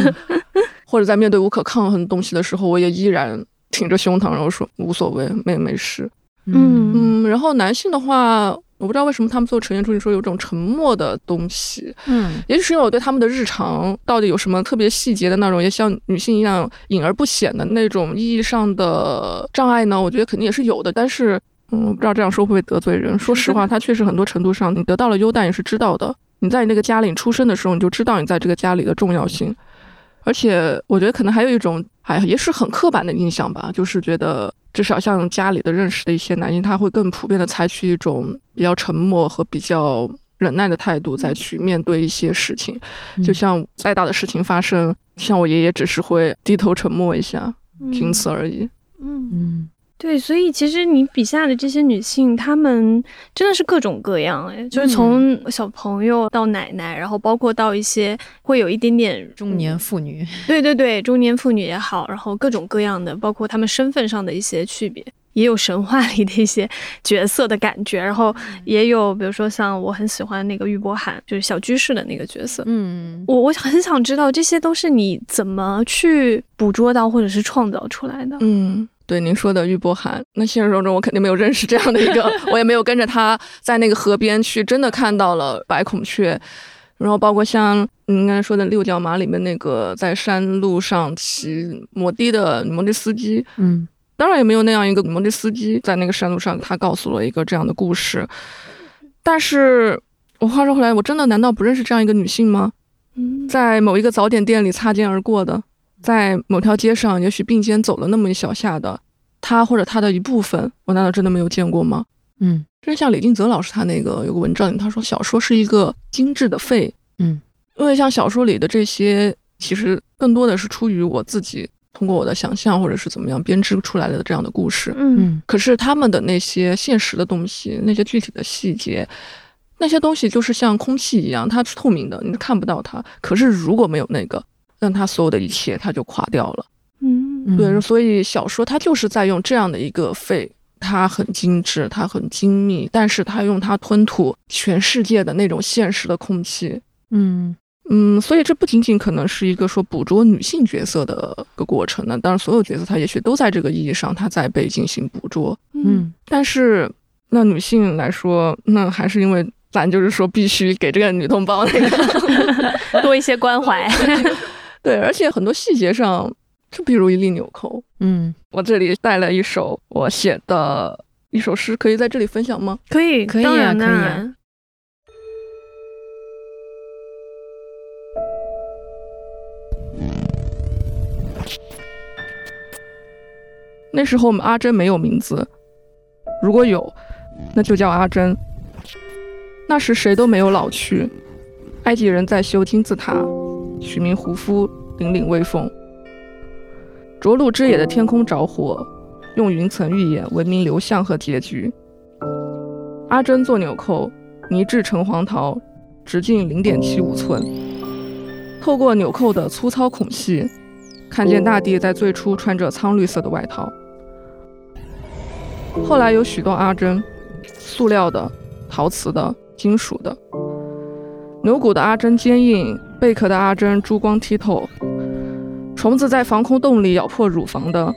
或者在面对无可抗衡的东西的时候，我也依然挺着胸膛，然后说无所谓，没没事。嗯嗯，然后男性的话，我不知道为什么他们最后呈现出你说有种沉默的东西，嗯也许是因为我对他们的日常到底有什么特别细节的那种，也像女性一样隐而不显的那种意义上的障碍呢？我觉得肯定也是有的，但是，嗯，我不知道这样说会不会得罪人。说实话，他确实很多程度上，你得到了优待，你是知道的。你在你那个家里你出生的时候，你就知道你在这个家里的重要性。而且，我觉得可能还有一种，哎，也是很刻板的印象吧，就是觉得至少像家里的认识的一些男性，他会更普遍的采取一种比较沉默和比较忍耐的态度，再去面对一些事情。就像再大的事情发生，像我爷爷只是会低头沉默一下，仅此而已。嗯，嗯对，所以其实你笔下的这些女性，她们真的是各种各样，哎，就是从小朋友到奶奶，然后包括到一些会有一点点中年妇女，对对对，中年妇女也好，然后各种各样的，包括她们身份上的一些区别，也有神话里的一些角色的感觉，然后也有比如说像我很喜欢那个玉波涵，就是小居士的那个角色。嗯。我我很想知道，这些都是你怎么去捕捉到或者是创造出来的？嗯，对您说的玉波涵，那现实生活中我肯定没有认识这样的一个，我也没有跟着他在那个河边去真的看到了白孔雀。然后包括像您刚才说的六角马里面那个在山路上骑摩的的女摩的司机，嗯当然也没有那样一个摩的司机在那个山路上，他告诉了一个这样的故事。但是我话说回来，我真的难道不认识这样一个女性吗？嗯在某一个早点店里擦肩而过的，在某条街上也许并肩走了那么一小下的，他或者他的一部分，我难道真的没有见过吗？嗯真像李静泽老师他那个有个文章里，他说小说是一个精致的肺，嗯，因为像小说里的这些，其实更多的是出于我自己通过我的想象或者是怎么样编织出来的这样的故事。嗯嗯可是他们的那些现实的东西，那些具体的细节，那些东西就是像空气一样，它是透明的，你看不到它。可是如果没有那个，那他所有的一切他就垮掉了。嗯嗯对，所以小说它就是在用这样的一个肺，它很精致，它很精密，但是它用它吞吐全世界的那种现实的空气。嗯嗯，所以这不仅仅可能是一个说捕捉女性角色的一个过程呢，当然所有角色她也许都在这个意义上，她在被进行捕捉。嗯但是那女性来说，那还是因为咱就是说必须给这个女同胞那个 多一些关怀。对，而且很多细节上，就比如一粒纽扣，嗯，我这里带了一首我写的一首诗，可以在这里分享吗？可以，可以啊当然可以那时候我们阿珍没有名字，如果有，那就叫阿珍。那时谁都没有老去，埃及人在修金字塔，取名胡夫，凛凛威风。着陆之野的天空着火，用云层预演文明流向和结局。阿珍做纽扣，泥制橙黄桃，直径零点七五寸。透过纽扣的粗糙孔隙，看见大地在最初穿着苍绿色的外套。后来有许多阿珍，塑料的、陶瓷的、金属的。牛骨的阿珍坚硬，贝壳的阿珍珠光剔透。虫子在防空洞里咬破乳房的，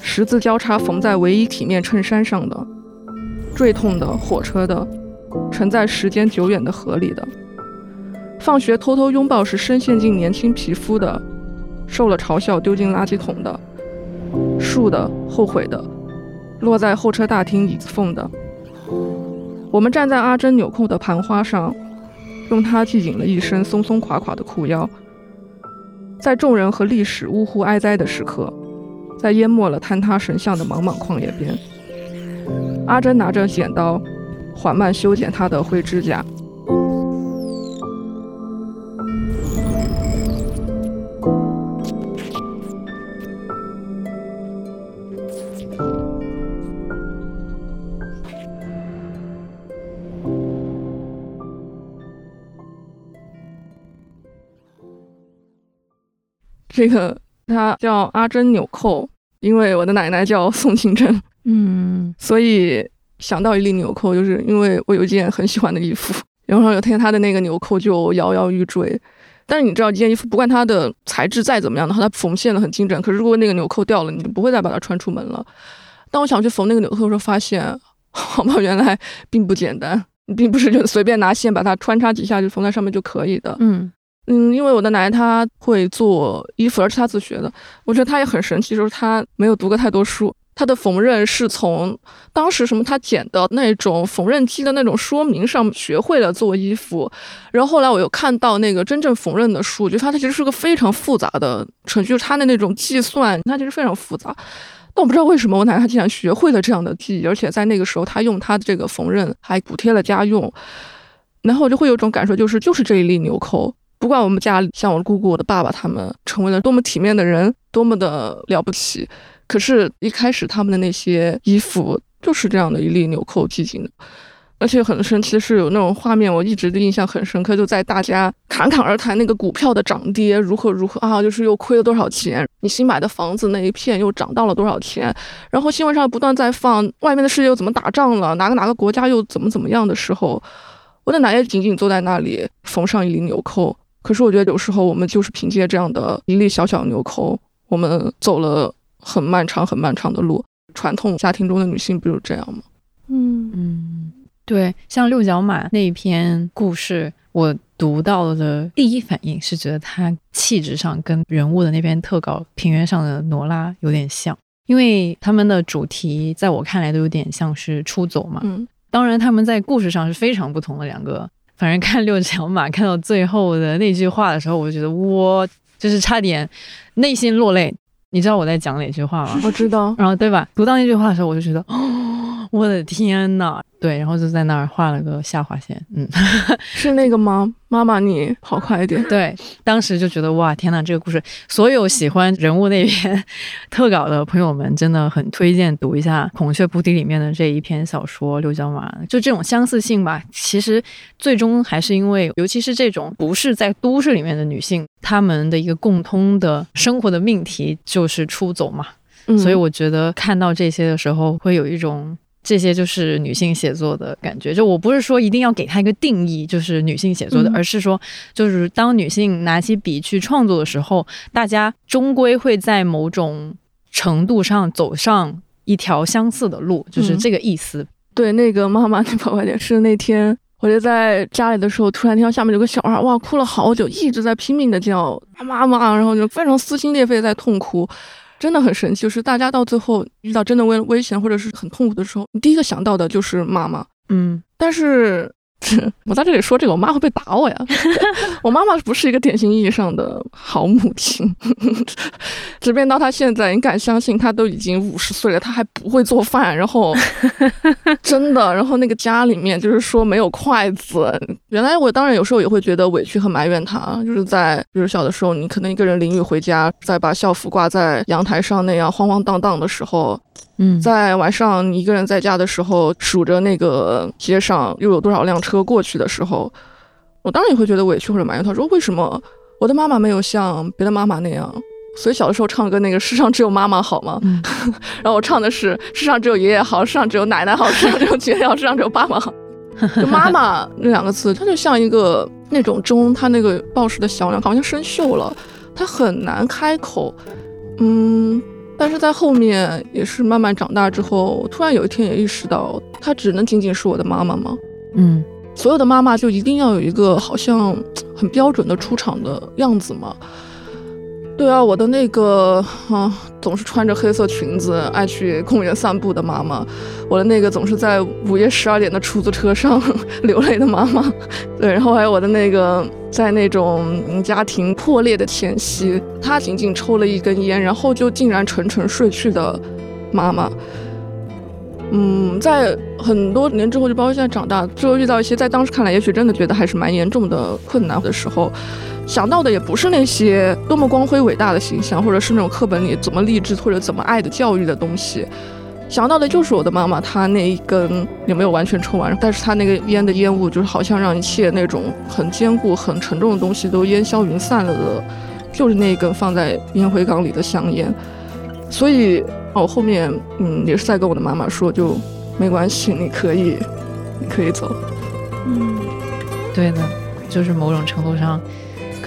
十字交叉缝在唯一体面衬衫上的，坠痛的火车的，沉在时间久远的河里的。放学偷偷拥抱时深陷进年轻皮肤的，受了嘲笑丢进垃圾桶的，树的后悔的，落在候车大厅椅子缝的。我们站在阿珍纽扣的盘花上。用它系紧了一身松松垮垮的裤腰，在众人和历史呜呼哀哉的时刻，在淹没了坍塌神像的茫茫旷野边，阿珍拿着剪刀，缓慢修剪她的灰指甲。这个它叫阿珍纽扣，因为我的奶奶叫宋清珍，嗯，所以想到一粒纽扣，就是因为我有一件很喜欢的衣服，然后有天它的那个纽扣就摇摇欲坠。但是你知道，一件衣服不管它的材质再怎么样的话，它缝线的很精准，可是如果那个纽扣掉了，你就不会再把它穿出门了。当我想去缝那个纽扣的时候，发现，好吧，原来并不简单，并不是就随便拿线把它穿插几下就缝在上面就可以的，嗯。嗯，因为我的奶奶她会做衣服，而且她自学的。我觉得她也很神奇，就是她没有读过太多书，她的缝纫是从当时什么她剪的那种缝纫机的那种说明上学会了做衣服。然后后来我又看到那个真正缝纫的书，我觉得它其实是个非常复杂的程序，就是它的那种计算，它其实非常复杂。但我不知道为什么我奶奶她竟然学会了这样的技艺，而且在那个时候她用她的这个缝纫还补贴了家用。然后我就会有种感受，就是就是这一粒纽扣。不管我们家里像我姑姑、我的爸爸他们成为了多么体面的人，多么的了不起，可是，一开始他们的那些衣服就是这样的一粒纽扣系紧的，而且很神奇的是，有那种画面，我一直的印象很深刻，就在大家侃侃而谈那个股票的涨跌如何如何啊，就是又亏了多少钱，你新买的房子那一片又涨到了多少钱，然后新闻上不断在放外面的世界又怎么打仗了，哪个哪个国家又怎么怎么样的时候，我的奶奶紧紧坐在那里缝上一粒纽扣。可是我觉得有时候我们就是凭借这样的一粒小小纽扣，我们走了很漫长很漫长的路。传统家庭中的女性不就是这样吗？嗯嗯，对，像六角马那一篇故事，我读到的第一反应是觉得她气质上跟人物的那篇特稿《平原上的罗拉》有点像，因为他们的主题在我看来都有点像是出走嘛。嗯，当然他们在故事上是非常不同的两个。反正看六角马看到最后的那句话的时候，我就觉得我就是差点内心落泪。你知道我在讲哪句话吗？我知道。然后对吧？读到那句话的时候，我就觉得哦，我的天呐！对，然后就在那儿画了个下划线。嗯，是那个吗？妈妈，你跑快一点。对，当时就觉得哇，天呐，这个故事，所有喜欢人物那篇特稿的朋友们，真的很推荐读一下《孔雀菩提》里面的这一篇小说《六角马》。就这种相似性吧，其实最终还是因为，尤其是这种不是在都市里面的女性，她们的一个共通的生活的命题就是出走嘛。所以我觉得看到这些的时候，会有一种。这些就是女性写作的感觉，就我不是说一定要给她一个定义，就是女性写作的，而是说，就是当女性拿起笔去创作的时候，大家终归会在某种程度上走上一条相似的路，就是这个意思。对，那个妈妈，你跑快点！是那天我就在家里的时候，突然听到下面有个小孩，哇，哭了好久，一直在拼命的叫妈妈，然后就非常撕心裂肺在痛哭。真的很神奇，就是大家到最后遇到真的危危险或者是很痛苦的时候，你第一个想到的就是妈妈。嗯，但是。我在这里说这个，我妈会被打我呀。我妈妈不是一个典型意义上的好母亲，即便到她现在，你敢相信她都已经五十岁了，她还不会做饭。然后真的，然后那个家里面就是说没有筷子。原来我当然有时候也会觉得委屈和埋怨她，就是在比如小的时候，你可能一个人淋雨回家，再把校服挂在阳台上那样慌慌荡荡的时候。嗯，在晚上你一个人在家的时候，数着那个街上又有多少辆车过去的时候，我当然也会觉得委屈或者埋怨。他说：“为什么我的妈妈没有像别的妈妈那样 所以小的时候唱歌那个“世上只有妈妈好”嘛，然后我唱的是“世上只有爷爷好，世上只有奶奶好，世上只有姐姐好，世上只有爸爸好”。就妈妈那两个字，它就像一个那种钟，它那个报时的小鸟好像生锈了，它很难开口。嗯，但是在后面也是慢慢长大之后，突然有一天也意识到，她只能仅仅是我的妈妈吗？嗯，所有的妈妈就一定要有一个好像很标准的出场的样子吗？对啊，我的那个啊，总是穿着黑色裙子爱去公园散步的妈妈，我的那个总是在午夜十二点的出租车上 流泪的妈妈，对，然后还有我的那个在那种家庭破裂的前夕，她仅仅抽了一根烟，然后就竟然沉沉睡去的妈妈。嗯，在很多年之后，就包括现在长大之后，遇到一些在当时看来也许真的觉得还是蛮严重的困难的时候。想到的也不是那些多么光辉伟大的形象，或者是那种课本里怎么励志或者怎么爱的教育的东西，想到的就是我的妈妈，她那一根也没有完全抽完，但是她那个烟的烟雾，就是好像让一切那种很坚固、很沉重的东西都烟消云散了的，就是那一根放在烟灰缸里的香烟。所以，我后面嗯也是在跟我的妈妈说，就没关系，你可以，你可以走。嗯，对的，就是某种程度上。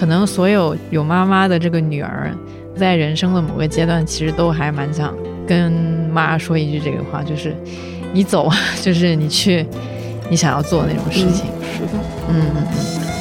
可能所有有妈妈的这个女儿，在人生的某个阶段，其实都还蛮想跟妈说一句这个话，就是你走，就是你去你想要做的那种事情。是的，嗯嗯嗯。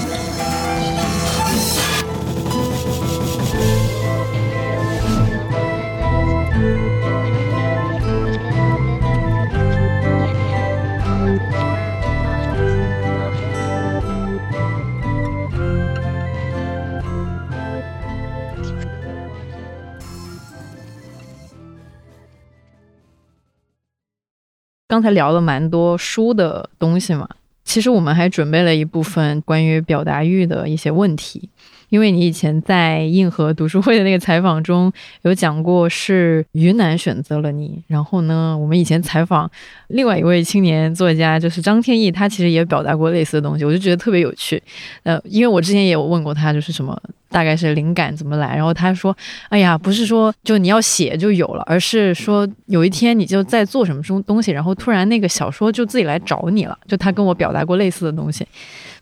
刚才聊了蛮多书的东西嘛，其实我们还准备了一部分关于表达欲的一些问题。因为你以前在硬核读书会的那个采访中有讲过，是云南选择了你。然后呢，我们以前采访另外一位青年作家，就是张天翼，他其实也表达过类似的东西，我就觉得特别有趣。呃，因为我之前也有问过他，就是什么大概是灵感怎么来。然后他说：“哎呀，不是说就你要写就有了，而是说有一天你就在做什么东东西，然后突然那个小说就自己来找你了。”就他跟我表达过类似的东西。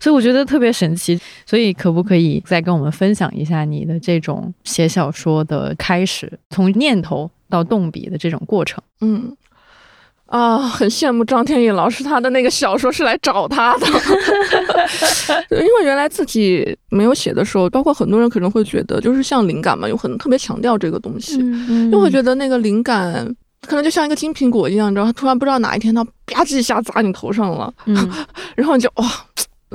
所以我觉得特别神奇，所以可不可以再跟我们分享一下你的这种写小说的开始，从念头到动笔的这种过程？嗯，啊，很羡慕张天翼老师，他的那个小说是来找他的，因为原来自己没有写的时候，包括很多人可能会觉得，就是像灵感嘛，有很特别强调这个东西，因为会觉得那个灵感可能就像一个金苹果一样，你知道，他突然不知道哪一天它吧唧一下砸你头上了，然后你就哇。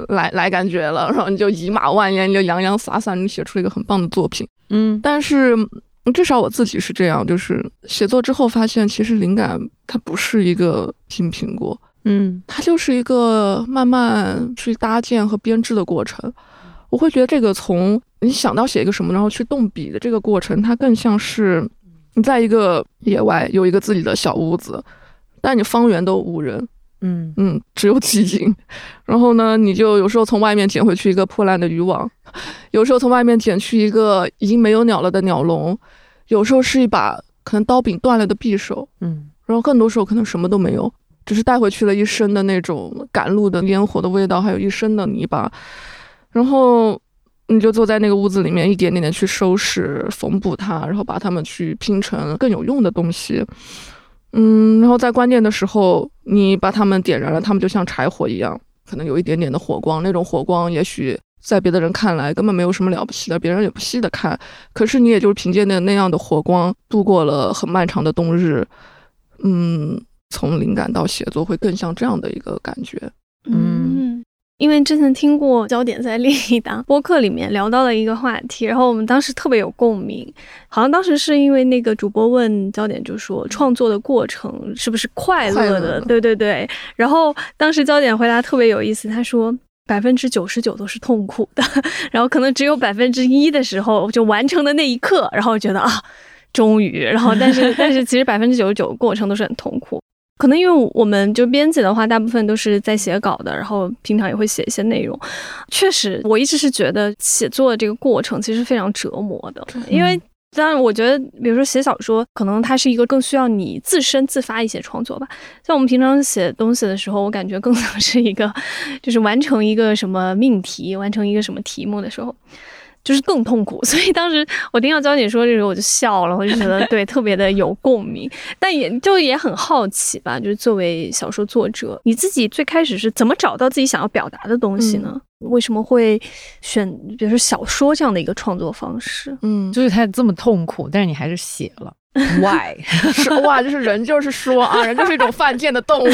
来来感觉了，然后你就以马万言，你就洋洋洒洒，你写出了一个很棒的作品。嗯，但是至少我自己是这样，就是写作之后发现，其实灵感它不是一个金苹果，嗯，它就是一个慢慢去搭建和编织的过程。我会觉得这个从你想到写一个什么，然后去动笔的这个过程，它更像是你在一个野外有一个自己的小屋子，但你方圆都无人。嗯嗯，只有几斤。然后呢，你就有时候从外面捡回去一个破烂的渔网，有时候从外面捡去一个已经没有鸟了的鸟笼，有时候是一把可能刀柄断了的匕首。嗯，然后更多时候可能什么都没有，只是带回去了一身的那种赶路的烟火的味道，还有一身的泥巴。然后你就坐在那个屋子里面，一点点的去收拾、缝补它，然后把它们去拼成更有用的东西。嗯，然后在关键的时候，你把他们点燃了，他们就像柴火一样，可能有一点点的火光。那种火光，也许在别的人看来根本没有什么了不起的，别人也不稀的看。可是你也就是凭借那那样的火光，度过了很漫长的冬日。嗯，从灵感到写作，会更像这样的一个感觉。嗯。因为之前听过焦点在另一档播客里面聊到了一个话题，然后我们当时特别有共鸣，好像当时是因为那个主播问焦点，就说创作的过程是不是快乐的？对对对。然后当时焦点回答特别有意思，他说百分之九十九都是痛苦的，然后可能只有百分之一的时候就完成的那一刻，然后觉得啊，终于，然后但是但是其实百分之九十九过程都是很痛苦。可能因为我们就编辑的话，大部分都是在写稿的，然后平常也会写一些内容。确实，我一直是觉得写作的这个过程其实非常折磨的，因为当然，我觉得，比如说写小说，可能它是一个更需要你自身自发一些创作吧。像我们平常写东西的时候，我感觉更像是一个，就是完成一个什么命题，完成一个什么题目的时候。就是更痛苦，所以当时我听到娇姐说这个，我就笑了，我就觉得对，特别的有共鸣，但也就也很好奇吧。就是作为小说作者，你自己最开始是怎么找到自己想要表达的东西呢？为什么会选，比如说小说这样的一个创作方式？嗯，就是它这么痛苦，但是你还是写了。Why？是哇，就是人就是说啊，人就是一种犯贱的动物。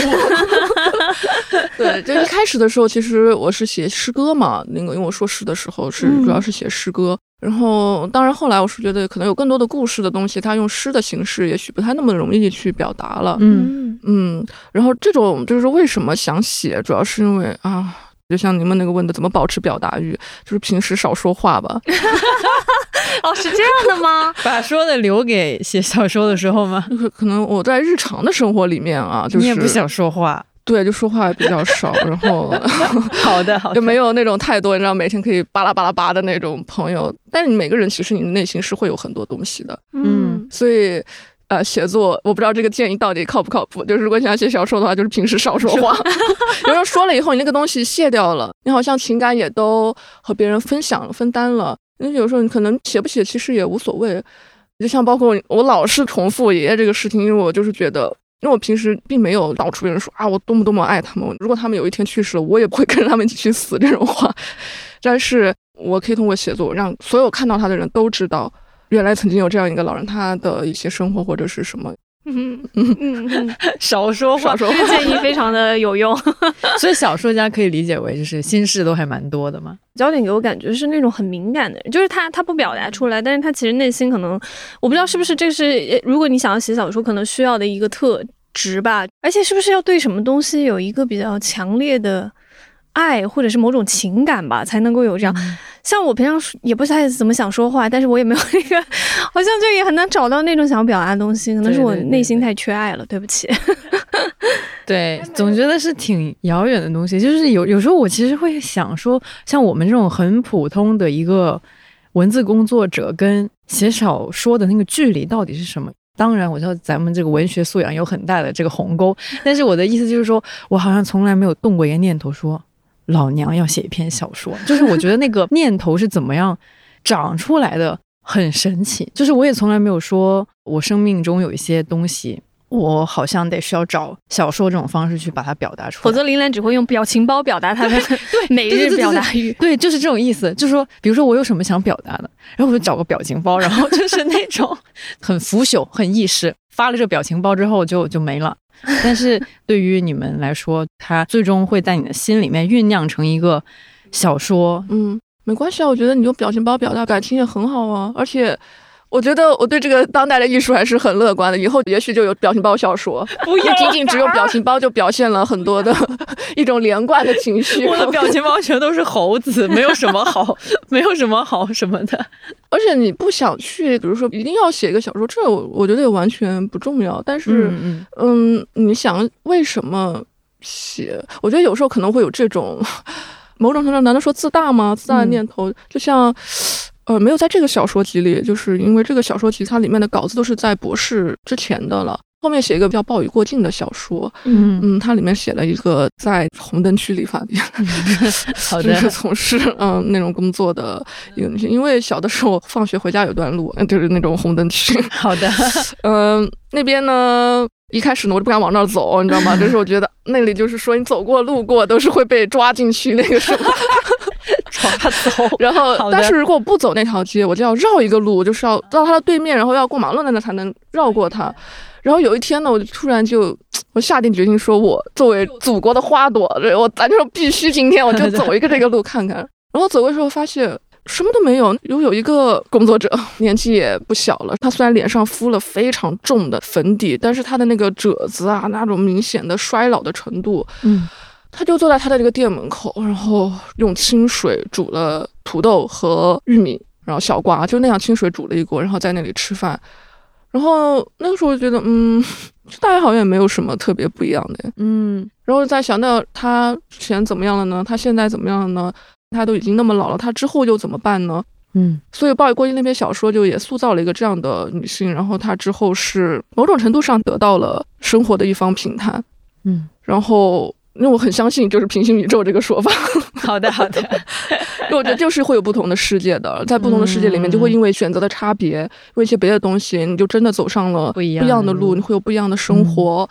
对，就一开始的时候，其实我是写诗歌嘛，那个因为我硕士的时候是主要是写诗歌，然后当然后来我是觉得可能有更多的故事的东西，它用诗的形式也许不太那么容易去表达了。嗯嗯，然后这种就是为什么想写，主要是因为啊。就像你们那个问的，怎么保持表达欲？就是平时少说话吧。哦，是这样的吗？把说的留给写小说的时候吗？就是可能我在日常的生活里面啊，就是你也不想说话，对，就说话比较少。然后 好的，好，就没有那种太多，你知道，每天可以巴拉巴拉巴的那种朋友。但是你每个人其实你的内心是会有很多东西的，嗯，所以。呃，写作我不知道这个建议到底靠不靠谱。就是如果你想写小说的话，就是平时少说话。有时候说了以后，你那个东西卸掉了，你好像情感也都和别人分享分担了。那有时候你可能写不写，其实也无所谓。就像包括我老是重复爷爷这个事情，因为我就是觉得，因为我平时并没有到处别人说啊，我多么多么爱他们。如果他们有一天去世了，我也不会 跟着他们一起去死这种话。但是我可以通过写作，让所有看到他的人都知道。原来曾经有这样一个老人，他的一些生活或者是什么，嗯嗯嗯，少说话，这个建议非常的有用。所以小说家可以理解为就是心事都还蛮多的嘛。焦点给我感觉是那种很敏感的人，就是他他不表达出来，但是他其实内心可能，我不知道是不是这是如果你想要写小说可能需要的一个特质吧，而且是不是要对什么东西有一个比较强烈的。爱或者是某种情感吧，才能够有这样。像我平常也不太怎么想说话，但是我也没有那个，好像就也很难找到那种想要表达的东西。可能是我内心太缺爱了，对不起。对，总觉得是挺遥远的东西。就是有有时候我其实会想说，像我们这种很普通的一个文字工作者，跟写小说的那个距离到底是什么？当然，我知道咱们这个文学素养有很大的这个鸿沟，但是我的意思就是说，我好像从来没有动过一个念头说。老娘要写一篇小说，就是我觉得那个念头是怎么样长出来的，很神奇。就是我也从来没有说，我生命中有一些东西，我好像得需要找小说这种方式去把它表达出来，否则林兰只会用表情包表达他的 每日表达欲。对，就是这种意思。就是说，比如说我有什么想表达的，然后我就找个表情包，然后就是那种很腐朽、很意识。发了这表情包之后，就就没了。但是 对于你们来说，它最终会在你的心里面酝酿成一个小说。嗯，没关系啊，我觉得你用表情包表达感情也很好啊，而且。我觉得我对这个当代的艺术还是很乐观的，以后也许就有表情包小说，不仅仅只有表情包就表现了很多的 一种连贯的情绪。我的表情包全都是猴子，没有什么好，没有什么好什么的。而且你不想去，比如说一定要写一个小说，这我我觉得也完全不重要。但是，嗯，你想为什么写？我觉得有时候可能会有这种 某种程度，难道说自大吗？自大的念头，就像。呃，没有在这个小说集里，就是因为这个小说集它里面的稿子都是在博士之前的了。后面写一个叫《暴雨过境》的小说，嗯嗯，它里面写了一个在红灯区理发店，好的，是从事嗯那种工作的一个女性。因为小的时候放学回家有段路，就是那种红灯区。好的，嗯，那边呢，一开始呢我就不敢往那儿走，你知道吗？就是我觉得那里就是说你走过路过都是会被抓进去那个什么。抓走，然后，但是如果我不走那条街，我就要绕一个路，就是要到它的对面，然后要过马路那才能绕过它。然后有一天呢，我就突然就，我下定决心说，我作为祖国的花朵，我咱就必须今天我就走一个这个路看看。然后走的时候发现什么都没有，有有一个工作者，年纪也不小了，他虽然脸上敷了非常重的粉底，但是他的那个褶子啊，那种明显的衰老的程度，嗯。他就坐在他的这个店门口，然后用清水煮了土豆和玉米，然后小瓜，就那样清水煮了一锅，然后在那里吃饭。然后那个时候就觉得，嗯，大家好像也没有什么特别不一样的，嗯。然后在想到他之前怎么样了呢？他现在怎么样了呢？他都已经那么老了，他之后又怎么办呢？嗯所以暴雨过境那篇小说就也塑造了一个这样的女性，然后她之后是某种程度上得到了生活的一方平坦，嗯，然后。因为我很相信，就是平行宇宙这个说法，好 的好的，我觉得就是会有不同的世界的，在不同的世界里面，就会因为选择的差别，因为一些别的东西，你就真的走上了不一样的的路，路你会有不一样的生活。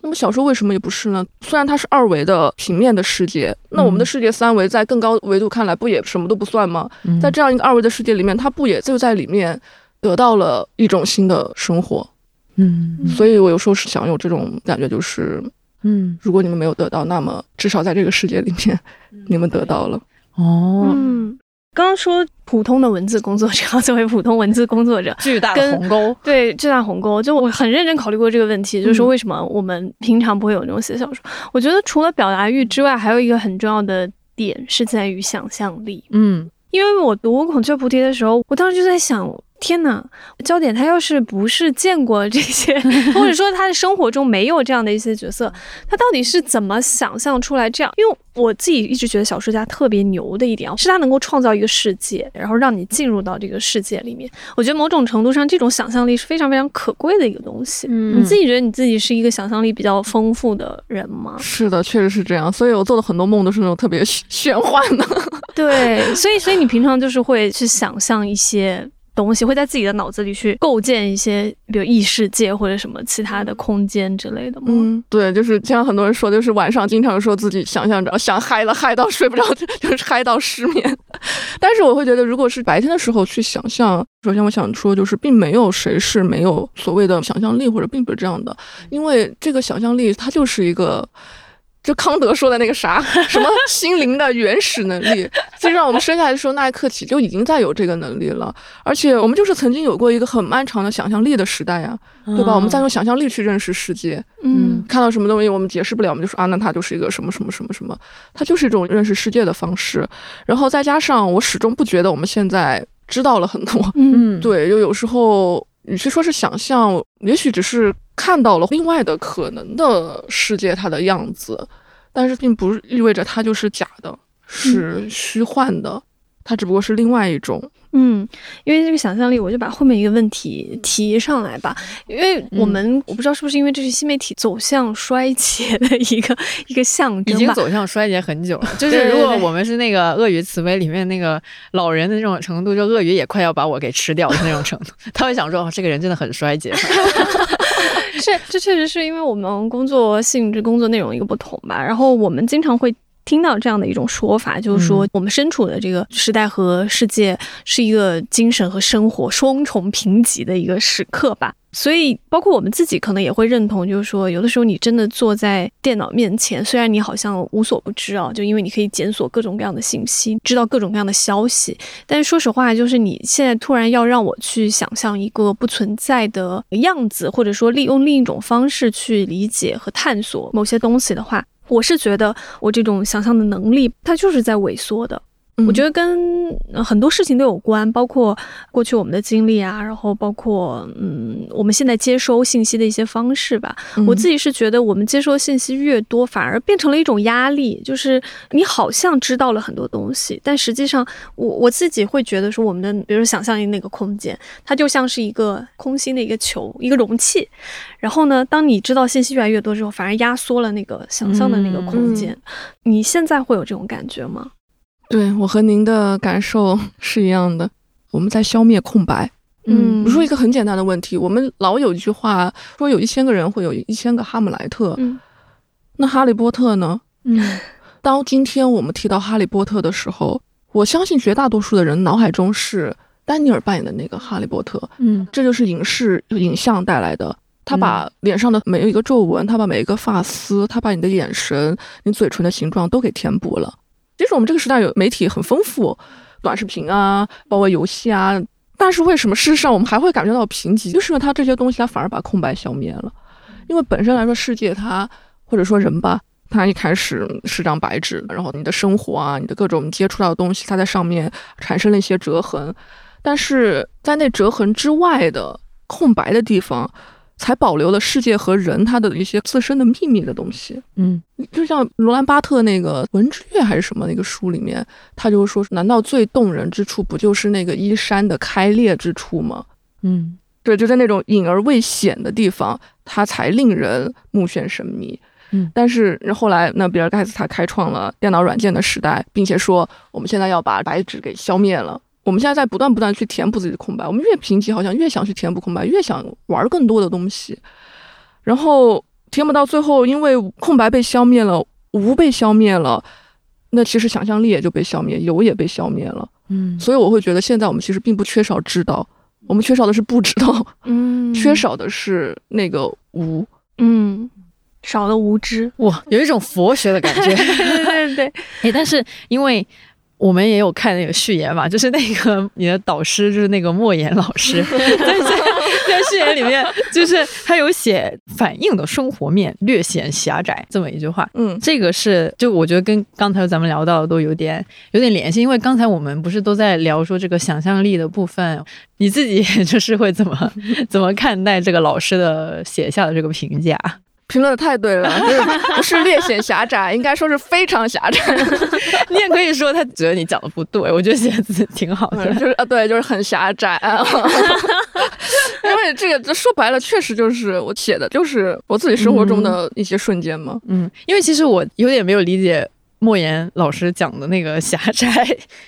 那么小说为什么也不是呢？虽然它是二维的平面的世界，那我们的世界三维，在更高维度看来，不也什么都不算吗？嗯在这样一个二维的世界里面，它不也就在里面得到了一种新的生活？嗯所以我有时候是想有这种感觉，就是嗯。如果你们没有得到，那么至少在这个世界里面，你们得到了。哦，嗯，刚刚说普通的文字工作者，作为普通文字工作者，巨大的鸿沟，对巨大鸿沟，就我很认真考虑过这个问题，就是说嗯为什么我们平常不会有那种写小说？我觉得除了表达欲之外，还有一个很重要的点是在于想象力。嗯。因为我读《孔雀菩提》的时候，我当时就在想，天哪，焦点他要是不是见过这些，或者说他的生活中没有这样的一些角色，他到底是怎么想象出来这样？因为我自己一直觉得小说家特别牛的一点啊，是他能够创造一个世界，然后让你进入到这个世界里面。我觉得某种程度上，这种想象力是非常非常可贵的一个东西。嗯你自己觉得你自己是一个想象力比较丰富的人吗？是的，确实是这样。所以我做的很多梦都是那种特别玄玄幻的。对，所以所以你平常就是会去想象一些东西，会在自己的脑子里去构建一些，比如异世界或者什么其他的空间之类的吗？嗯，对，就是像很多人说，就是晚上经常说自己想象着 想嗨了，嗨到睡不着，就是嗨到失眠。但是我会觉得，如果是白天的时候去想象，首先我想说，就是并没有谁是没有所谓的想象力，或者并不是这样的，因为这个想象力它就是一个。就康德说的那个啥，什么心灵的原始能力，其实让我们生下来的时候那一刻起就已经在有这个能力了，而且我们就是曾经有过一个很漫长的想象力的时代呀、对吧？我们在用想象力去认识世界，嗯看到什么东西我们解释不了，我们就说啊，那它就是一个什么什么什么什么，它就是一种认识世界的方式。然后再加上我始终不觉得我们现在知道了很多，嗯嗯，对，就有时候与其说是想象，也许只是看到了另外的可能的世界它的样子，但是并不意味着它就是假的，是虚幻的，它只不过是另外一种。嗯，因为这个想象力，我就把后面一个问题提上来吧。因为我们、我不知道是不是因为这是新媒体走向衰竭的一个一个象征已经。走向衰竭很久了。就是如果我们是那个鳄鱼慈悲里面那个老人的那种程度，就鳄鱼也快要把我给吃掉的那种程度，他会想说，哦，这个人真的很衰竭。是，这确实是因为我们工作性质、工作内容一个不同吧。然后我们经常会听到这样的一种说法，就是说我们身处的这个时代和世界是一个精神和生活双重贫瘠的一个时刻吧。所以，包括我们自己可能也会认同，就是说，有的时候你真的坐在电脑面前，虽然你好像无所不知啊，就因为你可以检索各种各样的信息，知道各种各样的消息，但是说实话，就是你现在突然要让我去想象一个不存在的样子，或者说利用另一种方式去理解和探索某些东西的话，我是觉得我这种想象的能力，它就是在萎缩的。我觉得，跟呃很多事情都有关，包括过去我们的经历啊，然后包括嗯我们现在接收信息的一些方式吧。我自己己是觉得，我们接收信息越多，反而变成了一种压力，就是你好像知道了很多东西，但实际上我我自己会觉得说，我们的比如说想象力那个空间，它就像是一个空心的一个球，一个容器。然后呢，当你知道信息越来越多之后，反而压缩了那个想象的那个空间。你现在会有这种感觉吗？对我和您的感受 是一样的，我们在消灭空白。嗯我说一个很简单的问题，我们老有一句话说，有一千个人会有一千个哈姆莱特，嗯那哈利波特呢？嗯 当今天我们提到哈利波特的时候，我相信绝大多数的人脑海中是丹尼尔扮演的那个哈利波特，嗯这就是影视影像带来的。他把脸上的每一个皱纹，他把每一个发丝，他把你的眼神、你嘴唇的形状都给填补了。其实我们这个时代有媒体很丰富，短视频啊，包括游戏啊，但是为什么事实上我们还会感觉到贫瘠？就是因为它这些东西它反而把空白消灭了。因为本身来说，世界它或者说人吧，它一开始是张白纸，然后你的生活啊，你的各种接触到的东西，它在上面产生了一些折痕，但是在那折痕之外的空白的地方，才保留了世界和人他的一些自身的秘密的东西。嗯，就像罗兰巴特那个《文之月》还是什么那个书里面，他就说，难道最动人之处不就是那个衣衫的开裂之处吗？嗯，对，就在那种隐而未显的地方，它才令人目眩神迷。嗯，但是后来那比尔盖茨他开创了电脑软件的时代，并且说我们现在要把白纸给消灭了。我们现在在不断不断去填补自己的空白，我们越贫瘠，好像越想去填补空白，越想玩更多的东西，然后填补到最后，因为空白被消灭了，无被消灭了，那其实想象力也就被消灭，有也被消灭了。嗯，所以我会觉得现在我们其实并不缺少知道，我们缺少的是不知道，嗯，缺少的是那个无。嗯，少了无知，哇，有一种佛学的感觉。对对对，哎，但是因为我们也有看那个序言嘛，就是那个你的导师就是那个莫言老师，在在序言里面，就是他有写反映的生活面略显狭窄这么一句话。嗯这个是就我觉得跟刚才咱们聊到的都有点有点联系，因为刚才我们不是都在聊说这个想象力的部分，你自己就是会怎么 怎么看待这个老师的写下的这个评价？评论的太对了，就是不是略显狭窄，应该说是非常狭窄，你也可以说他觉得你讲的不对，我觉得写字挺好的。就是啊，对，就是很狭窄。啊 因为这个说白了，确实就是我写的，就是我自己生活中的一些瞬间嘛。嗯，因为其实我有点没有理解莫言老师讲的那个狭窄，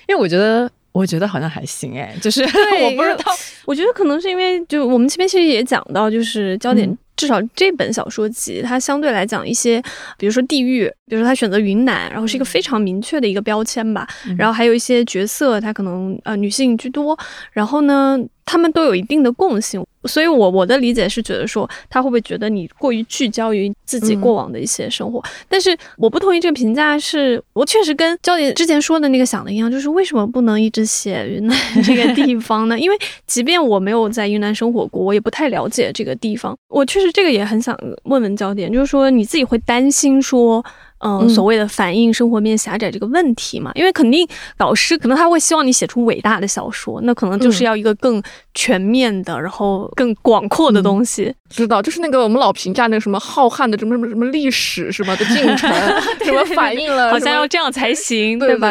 因为我觉得我觉得好像还行哎，就是我不知道，我觉得可能是因为就我们这边其实也讲到，就是焦点。嗯至少这本小说集，它相对来讲一些，比如说地域，比如说他选择云南，然后是一个非常明确的一个标签吧。嗯然后还有一些角色，他可能呃女性居多，然后呢，他们都有一定的共性。所以我我的理解是觉得说，他会不会觉得你过于聚焦于自己过往的一些生活？但是我不同意这个评价是，我确实跟焦点之前说的那个想的一样，就是为什么不能一直写云南这个地方呢？因为即便我没有在云南生活过，我也不太了解这个地方。我确实这个也很想问问焦点，就是说你自己会担心说。嗯，嗯所谓的反映生活面狭窄这个问题嘛，因为肯定导师可能他会希望你写出伟大的小说，那可能就是要一个更全面的，然后更广阔的东西。知道，就是那个我们老评价那个什么浩瀚的什么什么什么历史什么的进程，什么反映了好像要这样才行，对吧？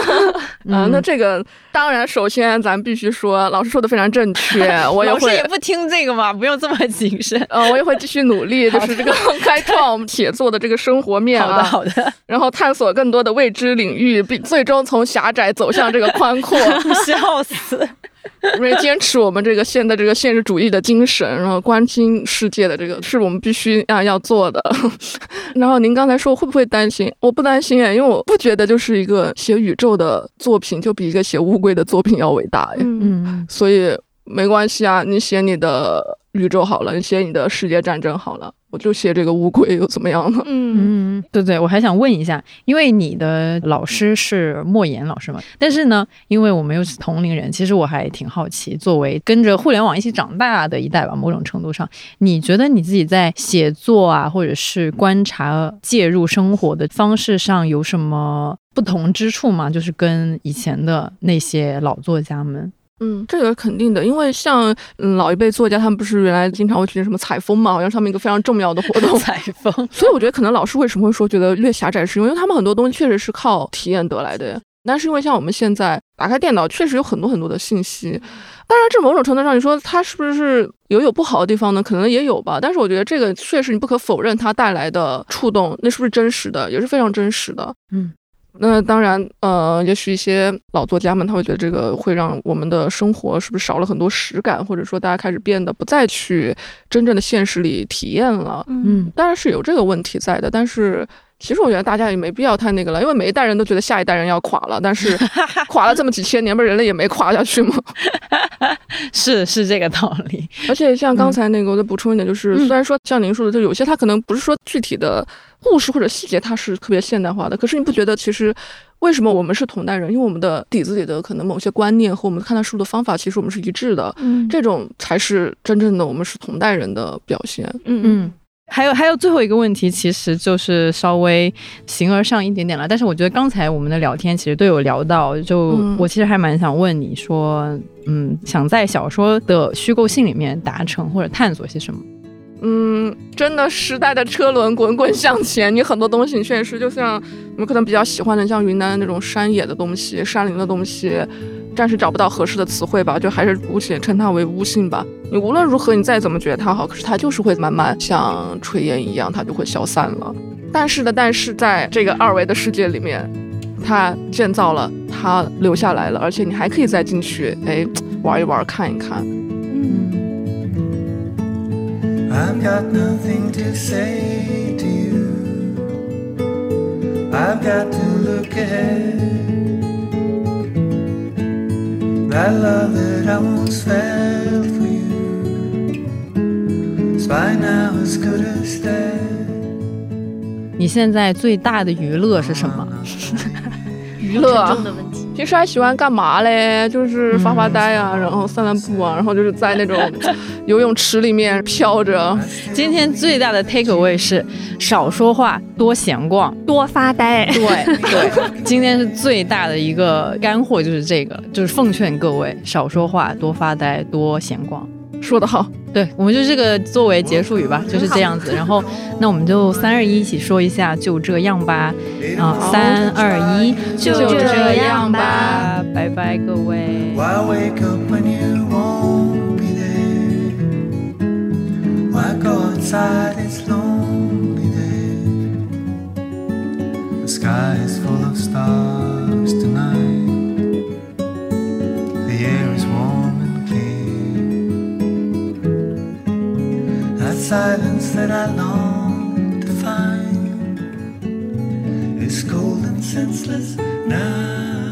啊，那这个当然，首先咱必须说，老师说的非常正确，我也会老师也，不听这个嘛，不用这么谨慎。呃，我也会继续努力，就是这个开创我们写作的这个生活面好的，啊，好的，然后探索更多的未知领域，并最终从狭窄走向这个宽阔，笑死。因为坚持我们这个现在这个现实主义的精神，然后关心世界的这个是我们必须啊要做的。然后您刚才说会不会担心？我不担心哎，因为我不觉得就是一个写宇宙的作品就比一个写乌龟的作品要伟大哎，嗯嗯所以没关系啊，你写你的宇宙好了，你写你的世界战争好了，我就写这个乌龟又怎么样呢？嗯嗯，对对，我还想问一下，因为你的老师是莫言老师嘛，但是呢，因为我们又是同龄人，其实我还挺好奇，作为跟着互联网一起长大的一代吧，某种程度上，你觉得你自己在写作啊，或者是观察、介入生活的方式上有什么不同之处吗？就是跟以前的那些老作家们，嗯，这个肯定的，因为像嗯老一辈作家，他们不是原来经常会去什么采风嘛，好像是他们一个非常重要的活动。采风，所以我觉得可能老师为什么会说觉得略狭窄，是因为他们很多东西确实是靠体验得来的呀。但是因为像我们现在打开电脑，确实有很多很多的信息。当然，这某种程度上，你说它是不是有有不好的地方呢？可能也有吧。但是我觉得这个确实你不可否认它带来的触动，那是不是真实的，也是非常真实的。嗯。那当然，呃，也许一些老作家们他会觉得这个会让我们的生活是不是少了很多实感，或者说大家开始变得不再去真正的现实里体验了。嗯当然是有这个问题在的，但是其实我觉得大家也没必要太那个了，因为每一代人都觉得下一代人要垮了，但是 垮了这么几千年，不是人类也没垮下去吗？是是这个道理，而且像刚才那个，我再补充一点，就是、嗯虽然说像您说的，就有些它可能不是说具体的故事或者细节它是特别现代化的，可是你不觉得其实为什么我们是同代人？因为我们的底子里的可能某些观念和我们看待事物的方法，其实我们是一致的，嗯这种才是真正的我们是同代人的表现。嗯嗯。还有还有最后一个问题，其实就是稍微形而上一点点了。但是我觉得刚才我们的聊天其实都有聊到，就嗯我其实还蛮想问你说，嗯，想在小说的虚构性里面达成或者探索些什么？嗯，真的，时代的车轮滚滚向前，你很多东西你确实就像我们可能比较喜欢的，像云南那种山野的东西、山林的东西，暂时找不到合适的词汇吧，就还是姑且称它为巫性吧。你无论如何，你再怎么觉得它好，可是它就是会慢慢像炊烟一样，它就会消散了。但是的，但是在这个二维的世界里面，它建造了，它留下来了，而且你还可以再进去，哎，玩一玩，看一看。I've got nothing to say to you. I've got to look at That love that I once felt for you is by now as good as dead. 你现在最大的娱乐是什么？娱乐。平时还喜欢干嘛嘞？就是发发呆啊，然后散散步啊，然后就是在那种 游泳池里面飘着。今天最大的 take away 是少说话，多闲逛，多发呆。对对，今天是最大的一个干货，就是这个，就是奉劝各位少说话，多发呆，多闲逛。说得好，对我们就这个作为结束语吧，就是这样子。然后，那我们就三二一，一起说一下，就这样吧。啊，三二一，就这样吧，拜拜，各位。Silence that I long to find is cold and senseless now.